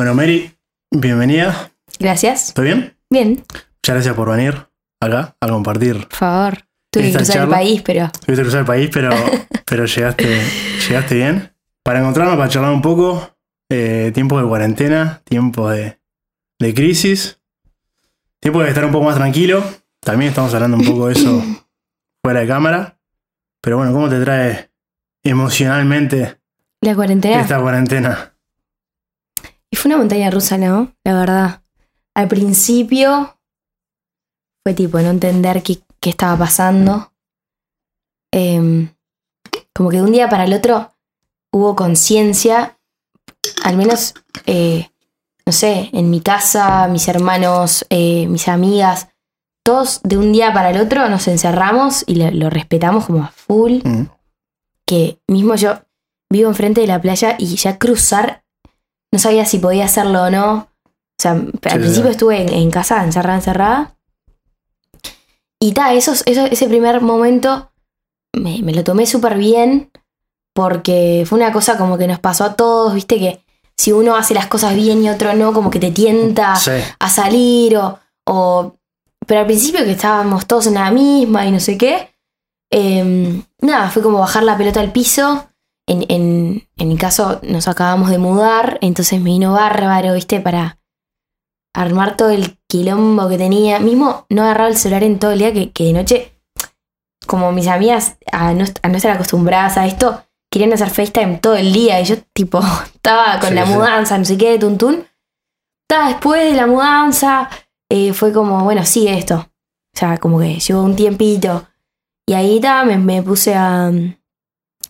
Bueno, Mary, bienvenida. Gracias. ¿Todo bien? Bien, Muchas gracias por venir acá a compartir. por favor. Tuve que cruzar el país, pero Tuviste que cruzar el país, pero, pero llegaste, llegaste bien. Para encontrarnos, para charlar un poco, eh, tiempo de cuarentena, tiempo de, de crisis, tiempo de estar un poco más tranquilo. También estamos hablando un poco de eso fuera de cámara. Pero bueno, ¿cómo te trae emocionalmente la cuarentena. esta cuarentena? Y fue una montaña rusa, ¿no? La verdad. Al principio fue tipo no entender qué, qué estaba pasando. Em, como que de un día para el otro hubo conciencia, al menos, eh, no sé, en mi casa, mis hermanos, eh, mis amigas, todos de un día para el otro nos encerramos y lo, lo respetamos como a full. Mm, que mismo yo vivo enfrente de la playa y ya cruzar, no sabía si podía hacerlo o no. O sea, al principio estuve en, en casa, encerrada, encerrada. Y ta, esos, eso- ese primer momento me, me lo tomé súper bien porque fue una cosa como que nos pasó a todos, viste que si uno hace las cosas bien y otro no, como que te tienta Sí, a salir o, o- Pero al principio que estábamos todos en la misma y no sé qué, eh, nada, fue como bajar la pelota al piso. En, en- en mi caso nos acabamos de mudar, entonces me vino bárbaro, ¿viste? Para armar todo el quilombo que tenía. Mismo no agarraba el celular en todo el día, que, que de noche, como mis amigas, a no, a no estar acostumbradas a esto, querían hacer FaceTime todo el día y yo tipo estaba con Sí, la sí. mudanza, no sé qué, de tuntún. Estaba después de la mudanza, eh, fue como, bueno, sigue esto. O sea, como que llevó un tiempito. Y ahí ta, me, me puse a,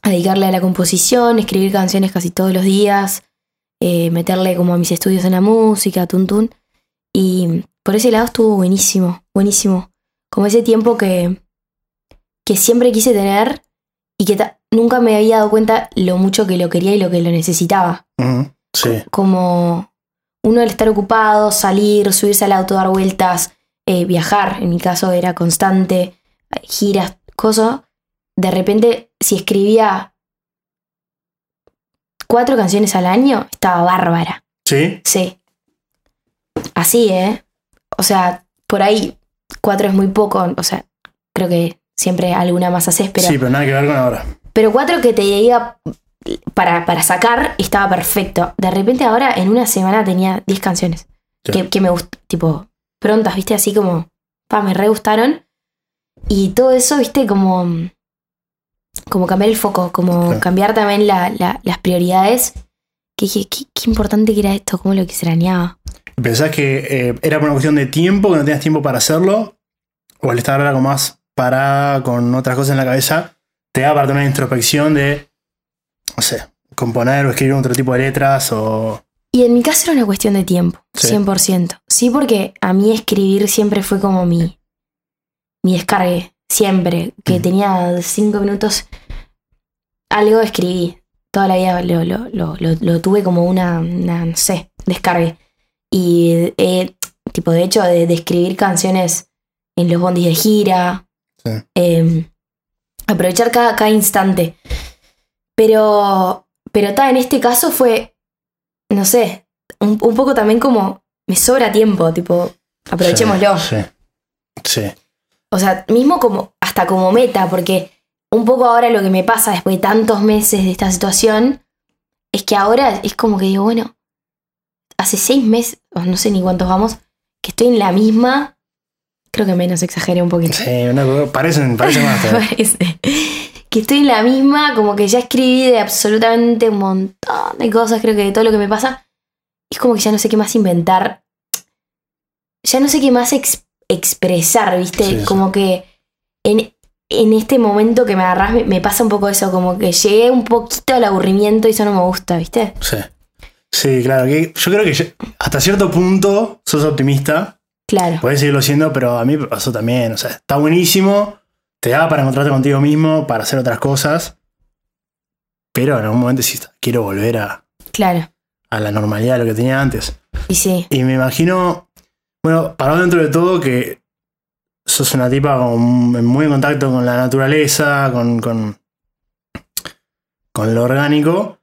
a dedicarle a la composición, escribir canciones casi todos los días, eh, meterle como a mis estudios en la música, tuntún. Y por ese lado estuvo buenísimo, buenísimo. Como ese tiempo que, que siempre quise tener y que nunca me había dado cuenta lo mucho que lo quería y lo que lo necesitaba mm, sí. como uno al estar ocupado, salir, subirse al auto, dar vueltas, eh, viajar, en mi caso era constante, eh, giras, cosas. De repente, si escribía cuatro canciones al año, estaba bárbara. ¿Sí? Sí. Así, ¿eh? O sea, por ahí cuatro es muy poco, o sea, creo que siempre alguna más haces, pero... Sí, pero nada que ver con ahora. Pero cuatro que te diga para, para sacar estaba perfecto. De repente ahora en una semana tenía 10 canciones. Que, que me gust tipo, prontas, viste, así como, pa, me re gustaron. Y todo eso, viste, como, como cambiar el foco, como Claro. cambiar también la- la- las prioridades. Que dije, qué, qué importante que era esto, cómo lo extrañaba. ¿Pensás que eh, era por una cuestión de tiempo, que no tenías tiempo para hacerlo? ¿O al estar ahora como más parada con otras cosas en la cabeza, te da para tener una introspección de, no sé, componer o escribir otro tipo de letras o... Y en mi caso era una cuestión de tiempo, Sí. 100%. Sí, porque a mí escribir siempre fue como mi, mi descargue, siempre. Que tenía cinco minutos, algo escribí. Toda la vida lo, lo- lo- lo- lo tuve como una, una, no sé, descargue. Y, eh, tipo, de hecho, de, de escribir canciones en los bondis de gira. Sí. eh, aprovechar cada, cada instante. Pero, pero ta, en este caso fue, no sé, un, un poco también como me sobra tiempo, tipo, aprovechémoslo. Sí. Sí. O sea, mismo como, hasta como meta, porque un poco ahora lo que me pasa después de tantos meses de esta situación es que ahora es como que digo, bueno, hace seis meses, o no sé ni cuántos vamos, que estoy en la misma, creo que menos exageré un poquito. Sí, no, parecen, parecen más. Parece. Que estoy en la misma, como que ya escribí de absolutamente un montón de cosas, creo que de todo lo que me pasa. Es como que ya no sé qué más inventar. Ya no sé qué más ex- expresar, ¿viste? Sí, sí. Como que en, en este momento que me agarras me, me pasa un poco eso, como que llegué un poquito al aburrimiento y eso no me gusta, ¿viste? Sí. Sí, claro. que yo creo que hasta cierto punto sos optimista. Claro. Puedes seguirlo siendo, pero a mí me pasó también. O sea, está buenísimo. Te da para encontrarte contigo mismo, para hacer otras cosas. Pero en algún momento sí quiero volver a, Claro. a la normalidad de lo que tenía antes. Y sí. Y me imagino, bueno, para dentro de todo que sos una tipa muy en contacto con la naturaleza, con, con, con lo orgánico.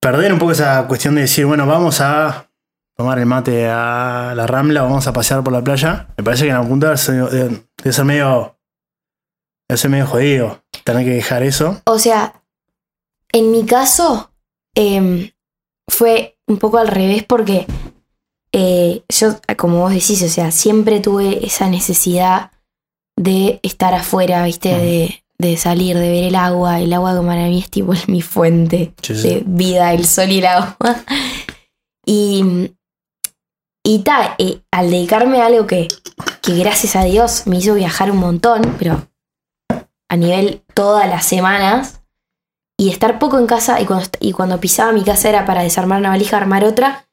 perder un poco esa cuestión de decir, bueno, vamos a tomar el mate a la rambla, vamos a pasear por la playa, me parece que en algún punto debe ser- debe debe ser medio. Debe ser medio jodido tener que dejar eso. O sea, en mi caso em, fue un poco al revés porque eh, yo, como vos decís, o sea, siempre tuve esa necesidad de estar afuera, ¿viste? Ujú. De, de salir, de ver el agua. El agua que para mí es tipo mi fuente Sí, sí. de vida, el sol y el agua. Y, y ta, eh, al dedicarme a algo que, que gracias a Dios me hizo viajar un montón, pero a nivel todas las semanas, y estar poco en casa, y cuando, y cuando pisaba mi casa era para desarmar una valija, armar otra,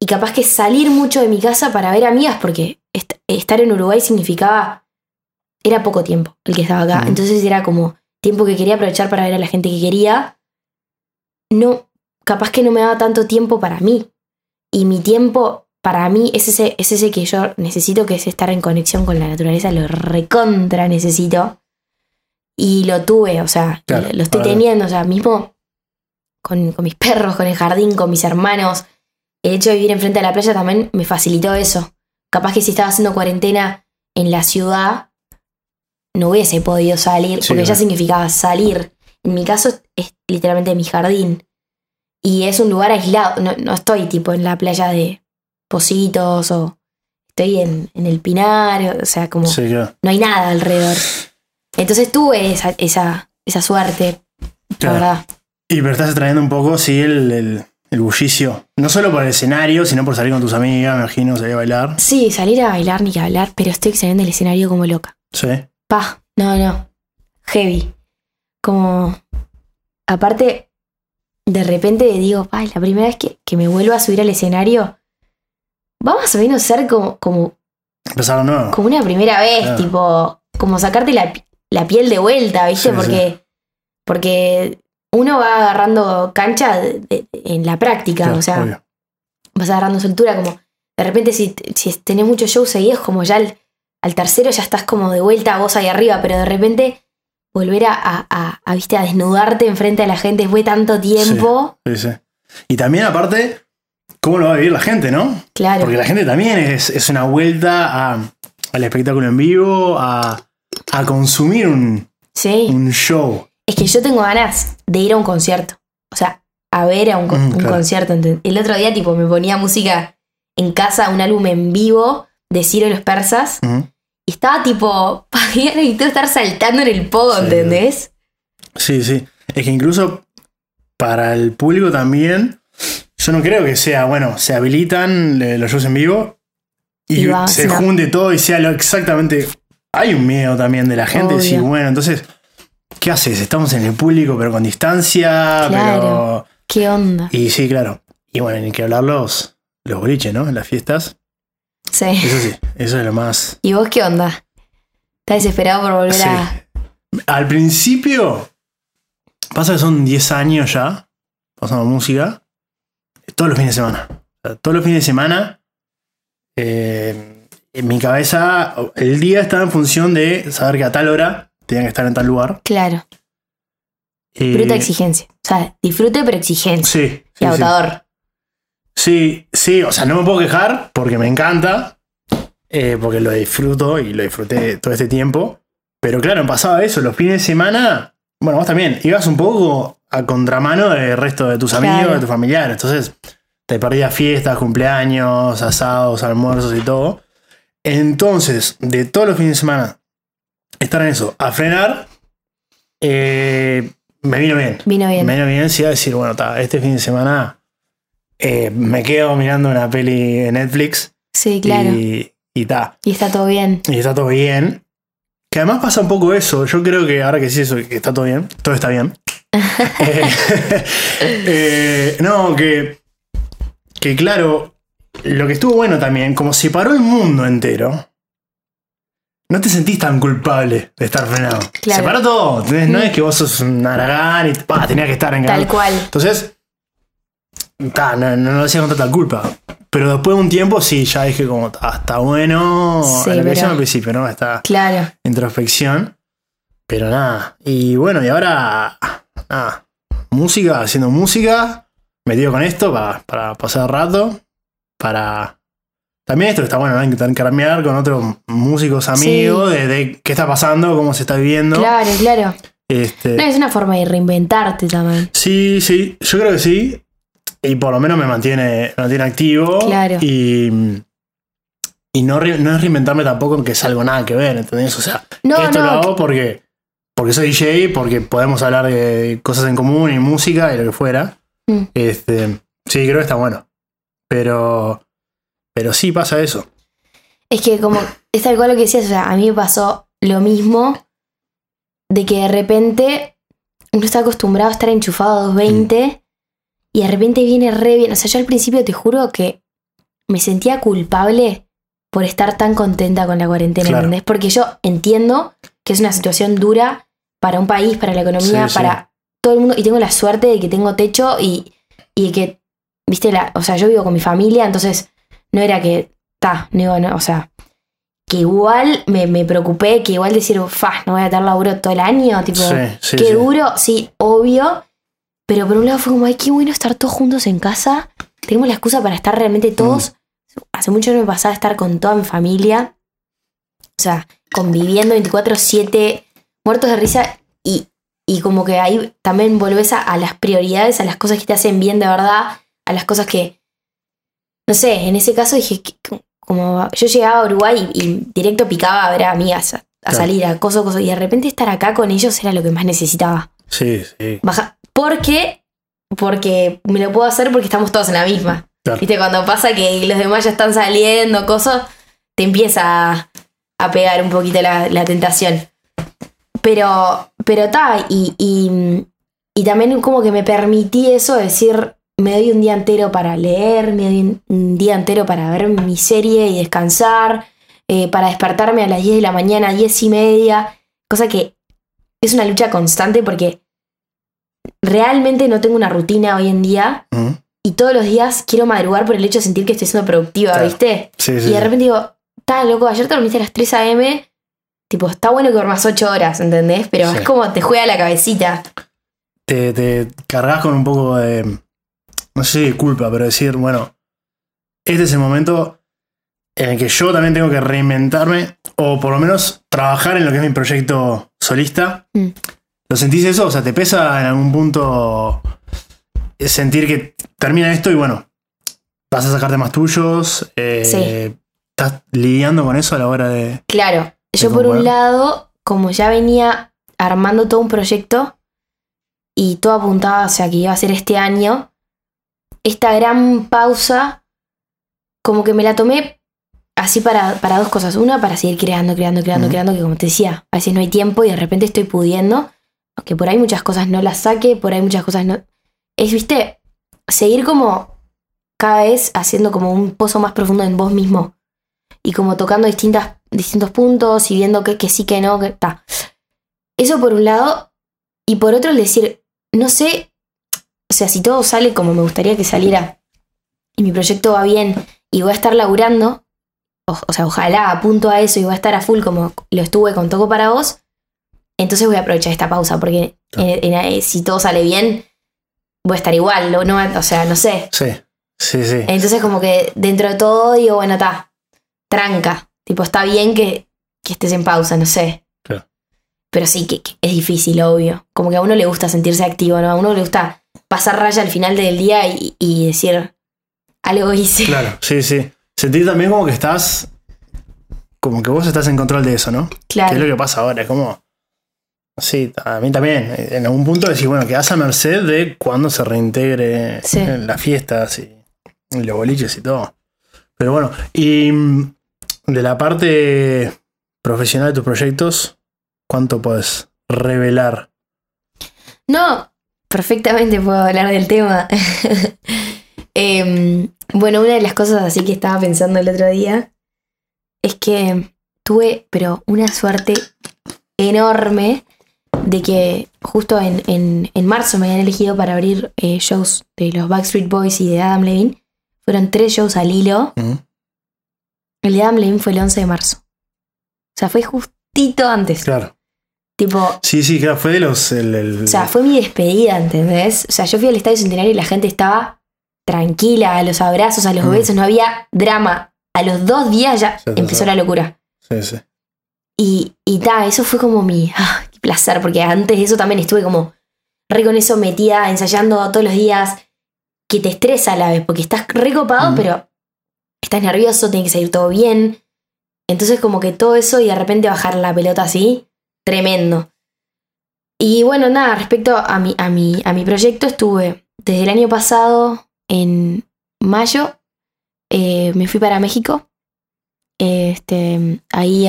y capaz que salir mucho de mi casa para ver amigas, porque est- estar en Uruguay significaba, era poco tiempo el que estaba acá, entonces era como tiempo que quería aprovechar para ver a la gente que quería, no, capaz que no me daba tanto tiempo para mí. Y mi tiempo, para mí, es ese, es ese que yo necesito, que es estar en conexión con la naturaleza, lo recontra necesito. Y lo tuve, o sea, Claro, lo, lo estoy teniendo, o sea, mismo con, con mis perros, con el jardín, con mis hermanos. El hecho de vivir enfrente de la playa también me facilitó eso. Capaz que si estaba haciendo cuarentena en la ciudad, no hubiese podido salir, Sí, porque ya significaba salir. En mi caso es literalmente mi jardín. Y es un lugar aislado. No, no estoy tipo en la playa de Positos o estoy en, en el Pinar. O sea, como Sí, no hay nada alrededor. Entonces tuve esa, esa, esa suerte, la verdad. Y pero estás extrayendo un poco, sí, el, el, el bullicio. No solo por el escenario, sino por salir con tus amigas, me imagino, salir a bailar. Sí, salir a bailar ni que hablar, pero estoy saliendo del escenario como loca. Sí. Pa, no, no. Heavy. Como. Aparte, de repente digo, ay, la primera vez que, que me vuelvo a subir al escenario, va más o menos ser como, como, Empezar de nuevo. como una primera vez, Claro. tipo, como sacarte la, la piel de vuelta, ¿viste? Sí, porque, porque uno va agarrando cancha de- de- en la práctica, Claro, o sea, obvio. vas agarrando soltura, como de repente si, si tenés muchos shows seguidos, como ya al, al tercero ya estás como de vuelta vos ahí arriba, pero de repente volver a, a, a- a, ¿viste? a desnudarte enfrente a la gente de tanto tiempo, Sí, sí. Y también, aparte, ¿cómo lo va a vivir la gente, no? claro, Porque la gente también es, es una vuelta al espectáculo en vivo, a, a consumir un, sí. un show. Es que yo tengo ganas de ir a un concierto, o sea, a ver a un, Mm, un claro. concierto. El otro día tipo me ponía música en casa, un álbum en vivo de Ciro y los Persas, y estaba tipo, necesito estar saltando en el pogo, Sí. ¿entendés? Sí, sí. Es que incluso para el público también, yo no creo que sea, bueno, se habilitan los shows en vivo y Y va, se no. junte todo y sea lo exactamente. Hay un miedo también de la gente, Obvio. decir, bueno, entonces, ¿qué haces? Estamos en el público, pero con distancia, Claro. ¿Qué onda? pero. Y sí, claro. Y bueno, ni que hablar los, los boliches, ¿no? En las fiestas. Sí. Eso sí, eso es lo más. ¿Y vos qué onda? ¿Estás desesperado por volver Sí. a.? Al principio, pasa que son 10 años ya, pasando música, todos los fines de semana. O sea, todos los fines de semana, eh, en mi cabeza, el día estaba en función de saber que a tal hora tenía que estar en tal lugar. Claro, Eh, bruta exigencia. O sea, disfrute, pero exigencia. Sí, y sí, sí. agotador. Sí, sí, o sea, no me puedo quejar porque me encanta, eh, porque lo disfruto y lo disfruté todo este tiempo. Pero claro, pasaba eso, los fines de semana, bueno, vos también, ibas un poco a contramano del resto de tus Claro. amigos, de tus familiares. Entonces, te perdías fiestas, cumpleaños, asados, almuerzos y todo. Entonces, de todos los fines de semana, estar en eso, a frenar, eh, me vino bien. Vino bien. Me vino bien iba a decir, bueno, ta, este fin de semana eh, me quedo mirando una peli de Netflix Sí, claro. y, y ta. Y está todo bien. Y está todo bien. Que además pasa un poco eso. Yo creo que ahora que sí eso, que está todo bien, todo está bien. Eh, eh, no, que, que claro, lo que estuvo bueno también, como se paró el mundo entero, no te sentís tan culpable de estar frenado. Claro. Se paró todo. No es que vos sos un aragán y pa, tenías que estar en Tal cual. entonces, ta, no, no lo hacía con tanta culpa. Pero después de un tiempo, sí, ya dije como, ta, está bueno. Sí, lo que decíamos al principio, ¿no? Esta Claro. introspección. Pero nada. Y bueno, y ahora, nada. Música, haciendo música. metido con esto para, para pasar rato, para... También esto está bueno, ¿no? Intentar cambiar con otros músicos amigos de, de qué está pasando, cómo se está viviendo. Claro, claro. Este, No, es una forma de reinventarte también. Sí, sí, yo creo que sí. Y por lo menos me mantiene, me mantiene activo. Claro. Y, y no, no es reinventarme tampoco en que es algo nada que ver, ¿entendés? O sea, No, esto no, lo hago porque, porque soy DJ, porque podemos hablar de cosas en común y música y lo que fuera. Mm. Este, sí, creo que está bueno. Pero, pero sí pasa eso. Es que como, es tal cual lo que decías, o sea, a mí me pasó lo mismo de que de repente uno está acostumbrado a estar enchufado a 220 y de repente viene re bien. O sea, yo al principio te juro que me sentía culpable por estar tan contenta con la cuarentena, Claro. ¿entendés? Porque yo entiendo que es una situación dura para un país, para la economía, Sí, sí. para todo el mundo y tengo la suerte de que tengo techo y, y de que, viste, la, o sea, yo vivo con mi familia, entonces no era que, ta, no, no, o sea, que igual me, me preocupé, que igual decir, fa, no voy a tener laburo todo el año, tipo, Sí, sí, qué sí. duro, sí, obvio, pero por un lado fue como, ay, qué bueno estar todos juntos en casa, tenemos la excusa para estar realmente todos, hace mucho no me pasaba estar con toda mi familia, o sea, conviviendo 24/7, muertos de risa y, y como que ahí también volvés a, a las prioridades, a las cosas que te hacen bien de verdad, a las cosas que, no sé, en ese caso dije, que- como yo llegaba a Uruguay y, y directo picaba a ver a amigas, a, a Claro. salir, a cosas, cosas, y de repente estar acá con ellos era lo que más necesitaba. Sí, sí. Baja, ¿Por qué? Porque me lo puedo hacer porque estamos todos en la misma. Claro. Viste, cuando pasa que los demás ya están saliendo, cosas, te empieza a, a pegar un poquito la, la tentación. Pero, pero está, y, y, y también como que me permití eso, decir, me doy un día entero para leer, me doy un, día entero para ver mi serie y descansar, eh, para despertarme a las 10 de la mañana, 10 y media, cosa que es una lucha constante porque realmente no tengo una rutina hoy en día Mm. y todos los días quiero madrugar por el hecho de sentir que estoy siendo productiva, Claro. ¿viste? Sí, sí, Y de repente digo, está loco, ayer te dormiste a las 3 a.m. Tipo, está bueno que duermas 8 horas, ¿entendés? Pero Sí. es como te juega la cabecita. te, te cargas con un poco de, no sé si culpa, pero decir, bueno, este es el momento en el que yo también tengo que reinventarme o por lo menos trabajar en lo que es mi proyecto solista. Mm. ¿Lo sentís eso? O sea, ¿te pesa en algún punto sentir que termina esto y bueno, vas a sacarte más tuyos? Eh, Sí. ¿Estás lidiando con eso a la hora de... Claro, yo por un lado, como ya venía armando todo un proyecto y todo apuntaba, o sea, que iba a ser este año, esta gran pausa, como que me la tomé así para, para dos cosas. Una, para seguir creando, creando, creando, creando, que como te decía, a veces no hay tiempo y de repente estoy pudiendo, aunque por ahí muchas cosas no las saque, por ahí muchas cosas no... Es, viste, seguir como cada vez haciendo como un pozo más profundo en vos mismo y como tocando distintas, distintos puntos y viendo que, que sí, que no, que está. Eso por un lado. Y por otro, el decir, no sé, o sea, si todo sale como me gustaría que saliera y mi proyecto va bien y voy a estar laburando, o, o sea, ojalá apunto a eso y voy a estar a full como lo estuve con Toco para vos, entonces voy a aprovechar esta pausa porque en- en- si todo sale bien, voy a estar igual, lo- no, o sea, no sé. Sí, sí, sí. Entonces como que dentro de todo digo, bueno, está, tranca. Tipo, está bien que, que estés en pausa, no sé. Pero sí, que, que es difícil, obvio. Como que a uno le gusta sentirse activo, ¿no? A uno le gusta pasar raya al final del día y, y decir, algo hice. Claro, sí, sí. Sentir también como que estás. Como que vos estás en control de eso, ¿no? Claro. Que es lo que pasa ahora, es como. Sí, a mí también. En algún punto decís, bueno, quedás a merced de cuando se reintegre Sí. en las fiestas y, y los boliches y todo. Pero bueno, y mm, de la parte profesional de tus proyectos, ¿cuánto puedes revelar? No, perfectamente puedo hablar del tema. Em, bueno, una de las cosas así que estaba pensando el otro día es que tuve, pero una suerte enorme de que justo en, en- en marzo me habían elegido para abrir eh, shows de los Backstreet Boys y de Adam Levine. Fueron tres shows al hilo. El de Adam Levine fue el 11 de marzo. O sea, fue justito antes. Claro. Tipo, Sí, sí, claro, fue de los. el- el- o sea, fue mi despedida, ¿entendés? O sea, yo fui al Estadio Centenario y la gente estaba tranquila, a los abrazos, a los Mm. besos, no había drama. A los dos días ya empezó la locura. Sí, sí. Y, y ta, eso fue como mi ah, qué placer, porque antes de eso también estuve como re con eso metida, ensayando todos los días, que te estresa a la vez, porque estás recopado, Mm. pero estás nervioso, tiene que salir todo bien. Entonces como que todo eso y de repente bajar la pelota así, tremendo. Y bueno, nada, respecto a mi, a mi, a mi proyecto, estuve desde el año pasado, en mayo, eh, me fui para México. Este, ahí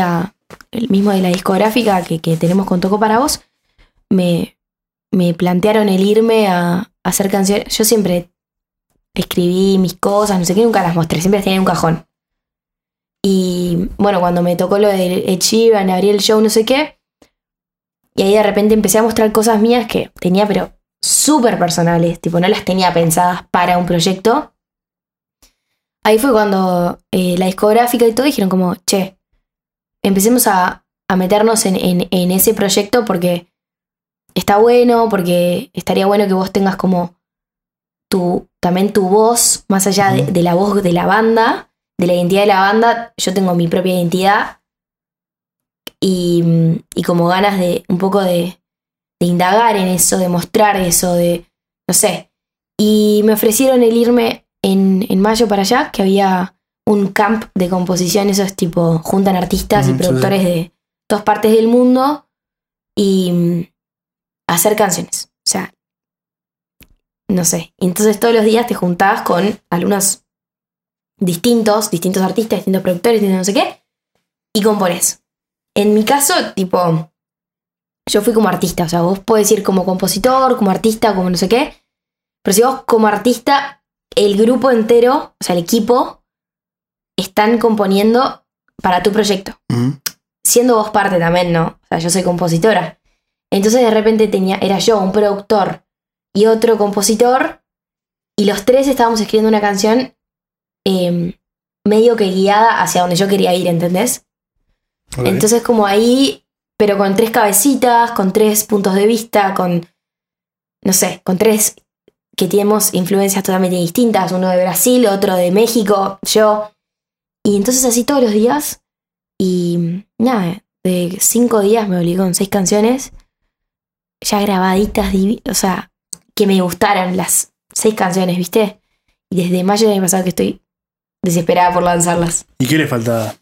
el mismo de la discográfica que, que tenemos con Toco para Vos, me, me plantearon el irme a, hacer canciones. Yo siempre escribí mis cosas, no sé qué, nunca las mostré, siempre las tenía en un cajón. Y bueno, cuando me tocó lo de Ed abrí el show, no sé qué, y ahí de repente empecé a mostrar cosas mías que tenía, pero súper personales, tipo, no las tenía pensadas para un proyecto. Ahí fue cuando eh, la discográfica y todo dijeron como, che, empecemos a, a meternos en, en- en ese proyecto porque está bueno, porque estaría bueno que vos tengas como tu, también tu voz, más allá de, de la voz de la banda, de la identidad de la banda, yo tengo mi propia identidad y, y como ganas de un poco de, de indagar en eso, de mostrar eso, de, no sé. Y me ofrecieron el irme en, en mayo para allá, que había un camp de composición, esos tipo, juntan artistas y sí, productores de todas partes del mundo y mm, hacer canciones. O sea, no sé. Entonces todos los días te juntabas con alumnos distintos, distintos artistas, distintos productores, distintos no sé qué, y compones. En mi caso, tipo, yo fui como artista, o sea, vos podés ir como compositor, como artista, como no sé qué, pero si vos como artista, el grupo entero, o sea, el equipo, están componiendo para tu proyecto Ujú. siendo vos parte también, ¿no? O sea, yo soy compositora. Entonces de repente tenía, era yo, un productor y otro compositor, y los tres estábamos escribiendo una canción eh, medio que guiada hacia donde yo quería ir, ¿entendés? Entonces como ahí, pero con tres cabecitas, con tres puntos de vista, con, no sé, con tres que tenemos influencias totalmente distintas, uno de Brasil, otro de México, yo. Y entonces así todos los días, y nada, de cinco días me obligó con seis canciones, ya grabaditas, o sea, que me gustaran las seis canciones, ¿viste? Y desde mayo del año pasado que estoy desesperada por lanzarlas. ¿Y qué le falta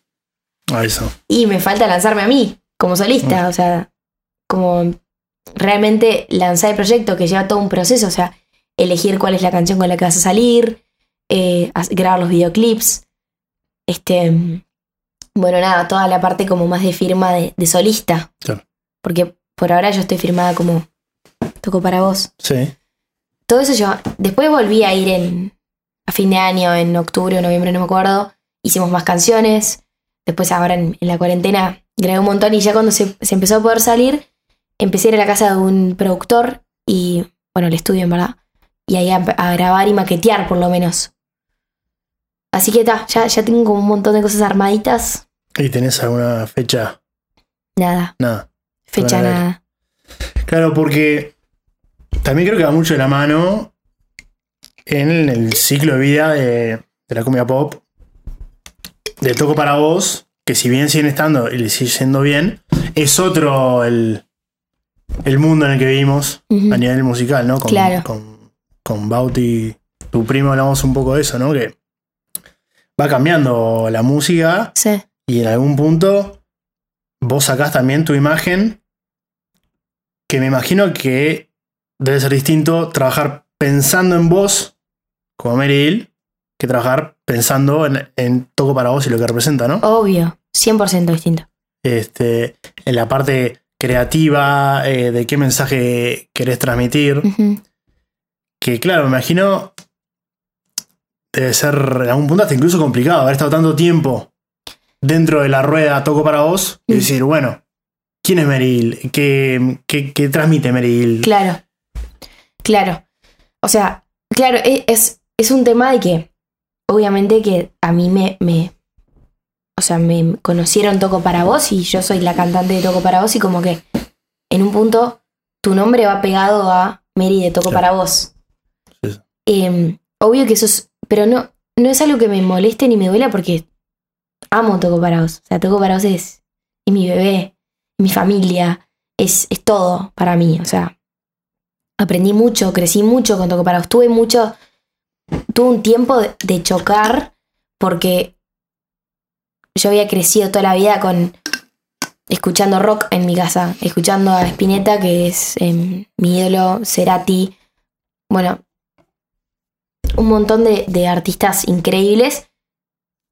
a eso? Y me falta lanzarme a mí, como solista, o sea, como realmente lanzar el proyecto que lleva todo un proceso, o sea, elegir cuál es la canción con la que vas a salir, eh, grabar los videoclips, este, bueno, nada, toda la parte como más de firma de, de solista. Claro. Porque por ahora yo estoy firmada como toco para vos. Sí. Todo eso yo, después volví a ir en, a fin de año, en octubre o noviembre, no me acuerdo, hicimos más canciones, después ahora en, en la cuarentena grabé un montón y ya cuando se, se empezó a poder salir, empecé a ir a la casa de un productor y, bueno, el estudio en verdad, y ahí a, a grabar y maquetear por lo menos. Así que ta, ya, ya tengo como un montón de cosas armaditas, ¿Y tenés alguna fecha? nada, Nada. fecha nada. Claro, porque también creo que va mucho de la mano en el ciclo de vida de, de la cumbia pop, de Toco para Vos, que si bien siguen estando y le sigue yendo bien, es otro el, el mundo en el que vivimos a nivel musical, ¿no? Con, Claro. con, con Bauti, tu primo, hablamos un poco de eso, ¿no? Que va cambiando la música Sí, y en algún punto vos sacás también tu imagen, que me imagino que debe ser distinto trabajar pensando en vos, como Mary Hill, que trabajar pensando en, en Toco para vos y lo que representa, ¿no? obvio, 100% distinto. Este, en la parte creativa, eh, de qué mensaje querés transmitir, que claro, me imagino debe ser en algún punto hasta incluso complicado haber estado tanto tiempo dentro de la rueda Toco para vos y decir, bueno, ¿quién es Meryl? ¿Qué, qué, qué transmite Meryl? Claro, claro. O sea, claro, e- es, es un tema de que, obviamente que a mí me, me, o sea, me conocieron Toco para vos y yo soy la cantante de Toco para vos y como que en un punto tu nombre va pegado a Mary de Toco Claro. para vos. Sí. Em, obvio que eso es, pero no, no es algo que me moleste ni me duela porque amo Toco Parados. O sea, Toco Parados es, es mi bebé, mi familia, es, es todo para mí. O sea, aprendí mucho, crecí mucho con Toco Parados. Tuve mucho, tuve un tiempo de, chocar porque yo había crecido toda la vida con escuchando rock en mi casa, escuchando a Spinetta, que es em, mi ídolo, Cerati, bueno, un montón de, de artistas increíbles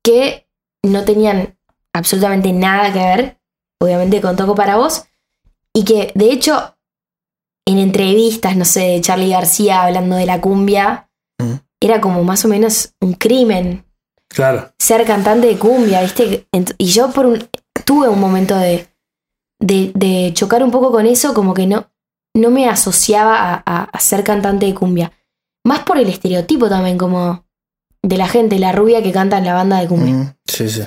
que no tenían absolutamente nada que ver, obviamente, con Toco para vos, y que de hecho en entrevistas, no sé, de Charlie García hablando de la cumbia, Mm. Era como más o menos un crimen Claro. ser cantante de cumbia, ¿viste? Y yo por un, tuve un momento de, de, de chocar un poco con eso, como que no, no me asociaba a, a- a ser cantante de cumbia. Más por el estereotipo también, como de la gente, la rubia que canta en la banda de cumbia. Mm, sí, sí.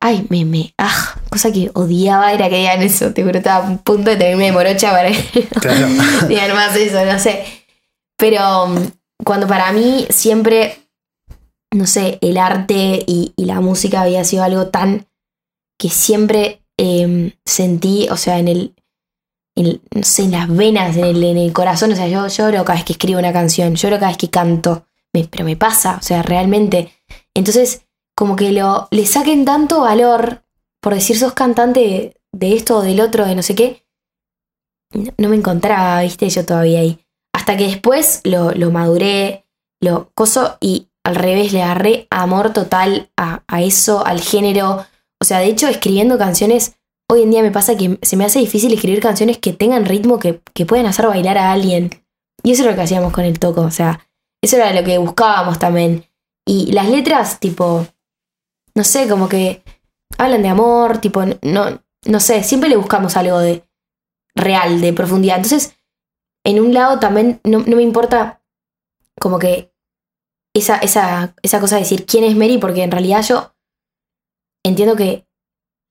Ay, me, me, ah, cosa que odiaba era que digan eso, te juro, estaba a un punto de tenerme de morocha para que Claro. digan más eso, no sé. Pero um, cuando para mí siempre, no sé, el arte y, la música había sido algo tan que siempre em, sentí, o sea, en el, en- no sé, en las venas, en el, en el corazón, o sea, yo lloro cada vez que escribo una canción, lloro cada vez que canto, pero me pasa, o sea, realmente. Entonces, como que lo, le saquen tanto valor por decir sos cantante de esto o del otro, de no sé qué, no me encontraba, viste, yo todavía ahí. Hasta que después lo, lo maduré, lo coso y al revés le agarré amor total a, a eso, al género. O sea, de hecho, escribiendo canciones, hoy en día me pasa que se me hace difícil escribir canciones que tengan ritmo, que, que puedan hacer bailar a alguien. Y eso es lo que hacíamos con el toco, o sea, eso era lo que buscábamos también. Y las letras, tipo, no sé, como que hablan de amor, tipo, no, no sé, siempre le buscamos algo de real, de profundidad. Entonces, en un lado también no, no me importa como que esa, esa, esa cosa de decir quién es Mary, porque en realidad yo entiendo que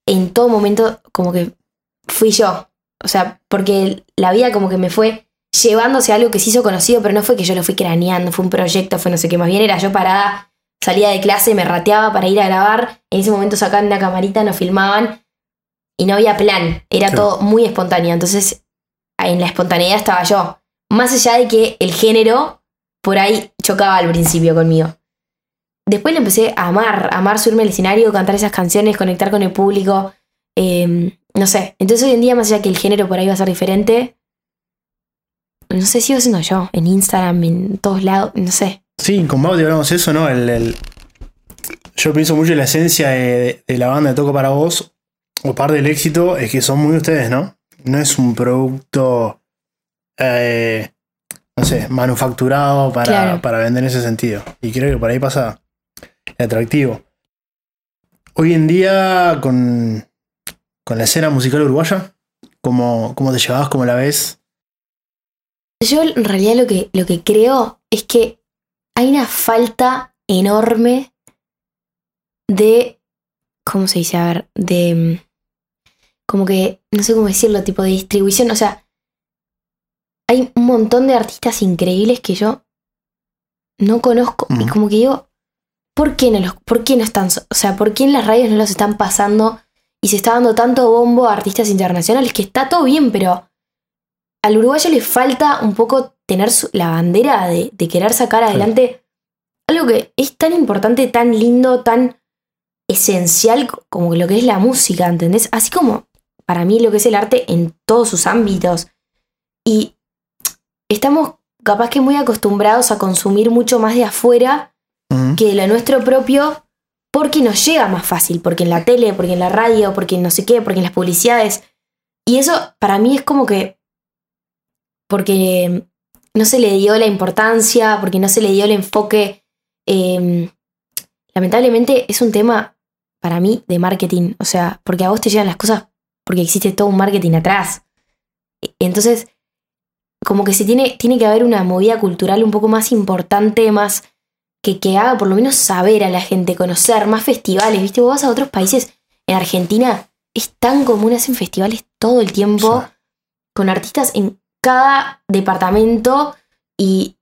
en todo momento como que fui yo. O sea, porque la vida como que me fue llevándose a algo que se hizo conocido, pero no fue que yo lo fui craneando, fue un proyecto, fue no sé qué, más bien era yo parada, salía de clase, me rateaba para ir a grabar, en ese momento sacaban una camarita, nos filmaban y no había plan, era todo muy espontáneo, entonces en la espontaneidad estaba yo, más allá de que el género por ahí chocaba al principio conmigo. Después le empecé a amar, a amar subirme al escenario, cantar esas canciones, conectar con el público, eh, no sé. Entonces hoy en día, más allá que el género por ahí va a ser diferente, no sé, sigo siendo yo, en Instagram, en todos lados, no sé. Sí, con Bauti hablamos eso, ¿no? El, yo pienso mucho en la esencia de, de la banda de Toco para Vos, o parte del éxito, es que son muy ustedes, ¿no? No es un producto, eh, no sé, manufacturado para, Claro. para vender en ese sentido. Y creo que por ahí pasa el atractivo. Hoy en día, con, con la escena musical uruguaya, ¿cómo, cómo te llevabas? ¿Cómo la ves? Yo en realidad lo que, lo que creo es que hay una falta enorme de, ¿cómo se dice? A ver, de, como que, no sé cómo decirlo, tipo de distribución. O sea, hay un montón de artistas increíbles que yo no conozco y Ujú. como que digo, ¿por qué no los, por qué no están, o sea, por qué en las radios no los están pasando y se está dando tanto bombo a artistas internacionales que está todo bien, pero al uruguayo le falta un poco tener su- la bandera de, de querer sacar adelante algo que es tan importante, tan lindo, tan esencial co- como lo que es la música, ¿entendés? Así como para mí lo que es el arte en todos sus ámbitos. Y estamos capaz que muy acostumbrados a consumir mucho más de afuera que de lo nuestro propio porque nos llega más fácil, porque en la tele, porque en la radio, porque en no sé qué, porque en las publicidades. Y eso para mí es como que porque no se le dio la importancia, porque no se le dio el enfoque. eh, lamentablemente es un tema para mí de marketing, o sea, porque a vos te llegan las cosas porque existe todo un marketing atrás. E- Entonces, como que se tiene, tiene que haber una movida cultural un poco más importante, más que, que haga por lo menos saber a la gente, conocer más festivales, ¿viste? Vos vas a otros países, en Argentina es tan común, hacen festivales todo el tiempo, Sí. con artistas en cada departamento y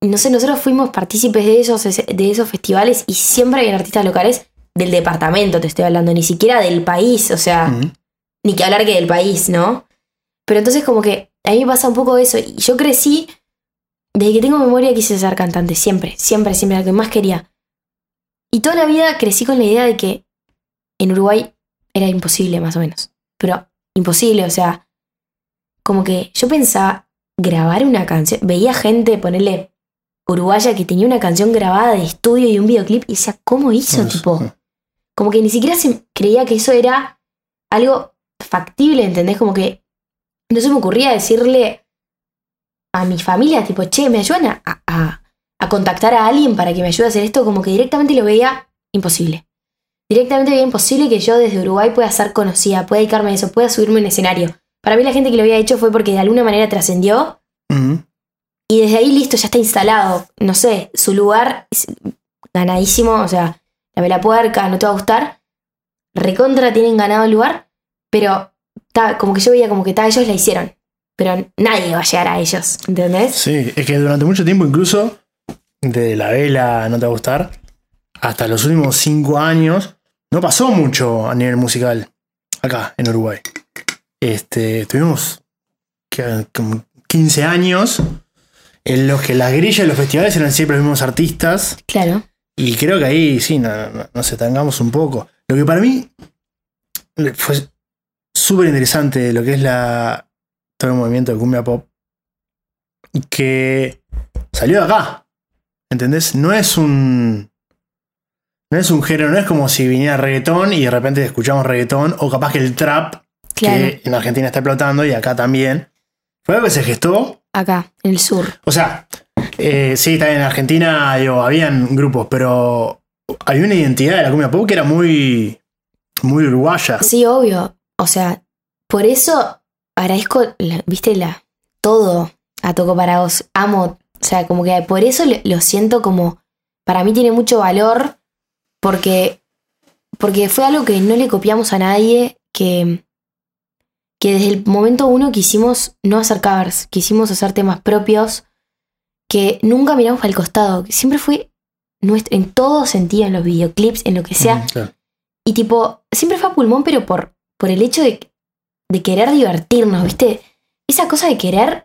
no sé, nosotros fuimos partícipes de esos, de esos festivales y siempre hay artistas locales del departamento, te estoy hablando, ni siquiera del país, o sea. Ni que hablar que del país, ¿no? Pero entonces como que a mí me pasa un poco eso. Y yo crecí, desde que tengo memoria quise ser cantante, siempre, siempre, siempre, lo que más quería. Y toda la vida crecí con la idea de que en Uruguay era imposible, más o menos. Pero imposible, o sea, como que yo pensaba grabar una canción, veía gente ponerle uruguaya que tenía una canción grabada de estudio y un videoclip y decía, ¿cómo hizo? Tipo, como que ni siquiera se creía que eso era algo factible, ¿entendés? Como que no se me ocurría decirle a mi familia, tipo, che, ¿me ayudan a, a- a contactar a alguien para que me ayude a hacer esto? Como que directamente lo veía imposible. Directamente veía imposible que yo desde Uruguay pueda ser conocida, pueda dedicarme a eso, pueda subirme un escenario. Para mí la gente que lo había hecho fue porque de alguna manera trascendió y desde ahí listo, ya está instalado. No sé, su lugar es ganadísimo, o sea, la vela puerca, no te va a gustar. Recontra tienen ganado el lugar, pero ta, como que yo veía como que ta, ellos la hicieron. Pero nadie va a llegar a ellos, ¿entendés? Sí, es que durante mucho tiempo, incluso, de la vela no te va a gustar, hasta los últimos cinco años, no pasó mucho a nivel musical acá en Uruguay. Este, tuvimos que- como 15 años en los que las grillas de los festivales eran siempre los mismos artistas. Claro. Y creo que ahí sí, no- no- nos etangamos un poco. Lo que para mí fue súper interesante lo que es la, todo el movimiento de cumbia pop, que salió de acá. ¿Entendés? No es un. No es un género, no es como si viniera reggaetón y de repente escuchamos reggaetón, o capaz que el trap, Claro. que en Argentina está explotando y acá también. Fue algo que se gestó Acá, en el sur. o sea, eh, sí, también en Argentina digo, habían grupos, pero había una identidad de la cumbia pop que era muy, muy uruguaya. Sí, obvio. O sea, por eso agradezco, la- viste, la, todo a Toco para vos. Amo. O sea, como que por eso lo, lo siento como. Para mí tiene mucho valor. Porque. Porque fue algo que no le copiamos a nadie. Que. Que desde el momento uno quisimos no hacer covers. Quisimos hacer temas propios. Que nunca miramos para el costado. que Siempre fue nuestro. En todo sentido, en los videoclips, en lo que sea. Mm, claro. Y tipo, siempre fue a pulmón, pero por, por el hecho de, de querer divertirnos, ¿viste? Esa cosa de querer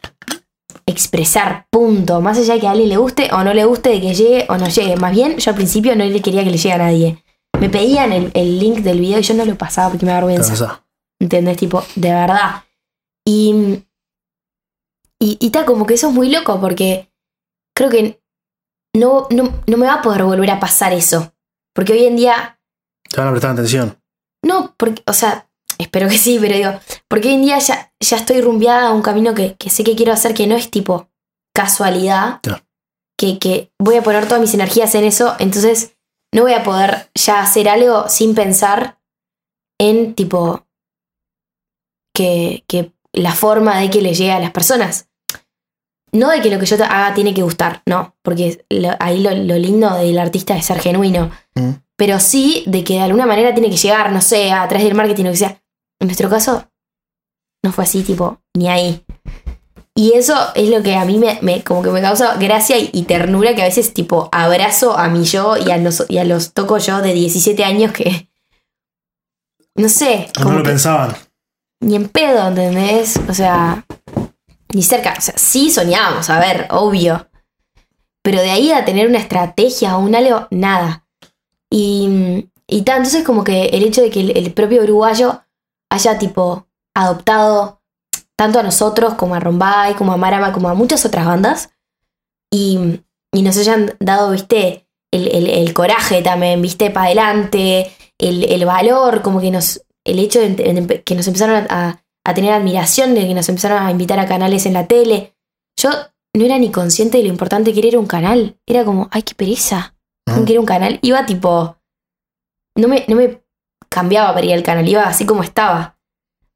expresar, punto. Más allá de que a alguien le guste o no le guste, de que llegue o no llegue. Más bien, yo al principio no le quería que le llegue a nadie. Me pedían el, el link del video y yo no lo pasaba porque me da vergüenza. ¿Entendés? Tipo, de verdad. Y. Y, y tal, como que eso es muy loco porque creo que no, no, no me va a poder volver a pasar eso. Porque hoy en día Te van a prestar atención. no, porque, o sea, espero que sí, pero digo, porque hoy en día ya, ya estoy rumbeada a un camino que, que sé que quiero hacer que no es tipo casualidad, que, que voy a poner todas mis energías en eso, entonces no voy a poder ya hacer algo sin pensar en tipo que, que la forma de que le llegue a las personas. No de que lo que yo haga tiene que gustar, no, porque lo- ahí lo, lo lindo del artista es ser genuino Mm. pero sí de que de alguna manera tiene que llegar, no sé, a través del marketing o que sea. En nuestro caso, no fue así, tipo, ni ahí. Y eso es lo que a mí me, me- como que me causa gracia y, y ternura que a veces, tipo, abrazo a mi yo y a los, y a los toco yo de 17 años que. No sé, No como lo que pensaban. ni en pedo, ¿entendés? O sea, ni cerca. O sea, sí soñábamos, a ver, obvio. Pero de ahí a tener una estrategia o un algo, nada. Y, y tal, entonces como que el hecho de que el, el propio uruguayo haya tipo adoptado tanto a nosotros como a Rombay, como a Marama, como a muchas otras bandas, y, y nos hayan dado, viste, el, el- el coraje también, viste, para adelante, el, el valor, como que nos, el hecho de, de- que nos empezaron a, a tener admiración, de que nos empezaron a invitar a canales en la tele. Yo no era ni consciente de lo importante que era un canal. Era como, ay, qué pereza. Ujú. Que era un canal. Iba tipo. No me, no me cambiaba para ir al canal, iba así como estaba.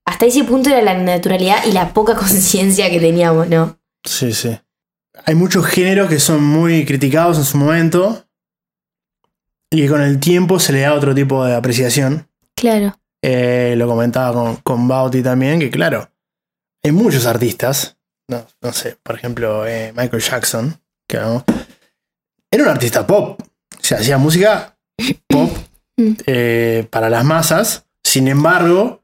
Hasta ese punto era la naturalidad y la poca conciencia que teníamos, ¿no? Sí, sí. Hay muchos géneros que son muy criticados en su momento y que con el tiempo se le da otro tipo de apreciación. Claro. Eh, lo comentaba con, con Bauti también, que claro, hay muchos artistas, no, no sé, por ejemplo, eh, Michael Jackson, que era un artista pop. O sea, hacía música pop Mm. eh, para las masas. Sin embargo,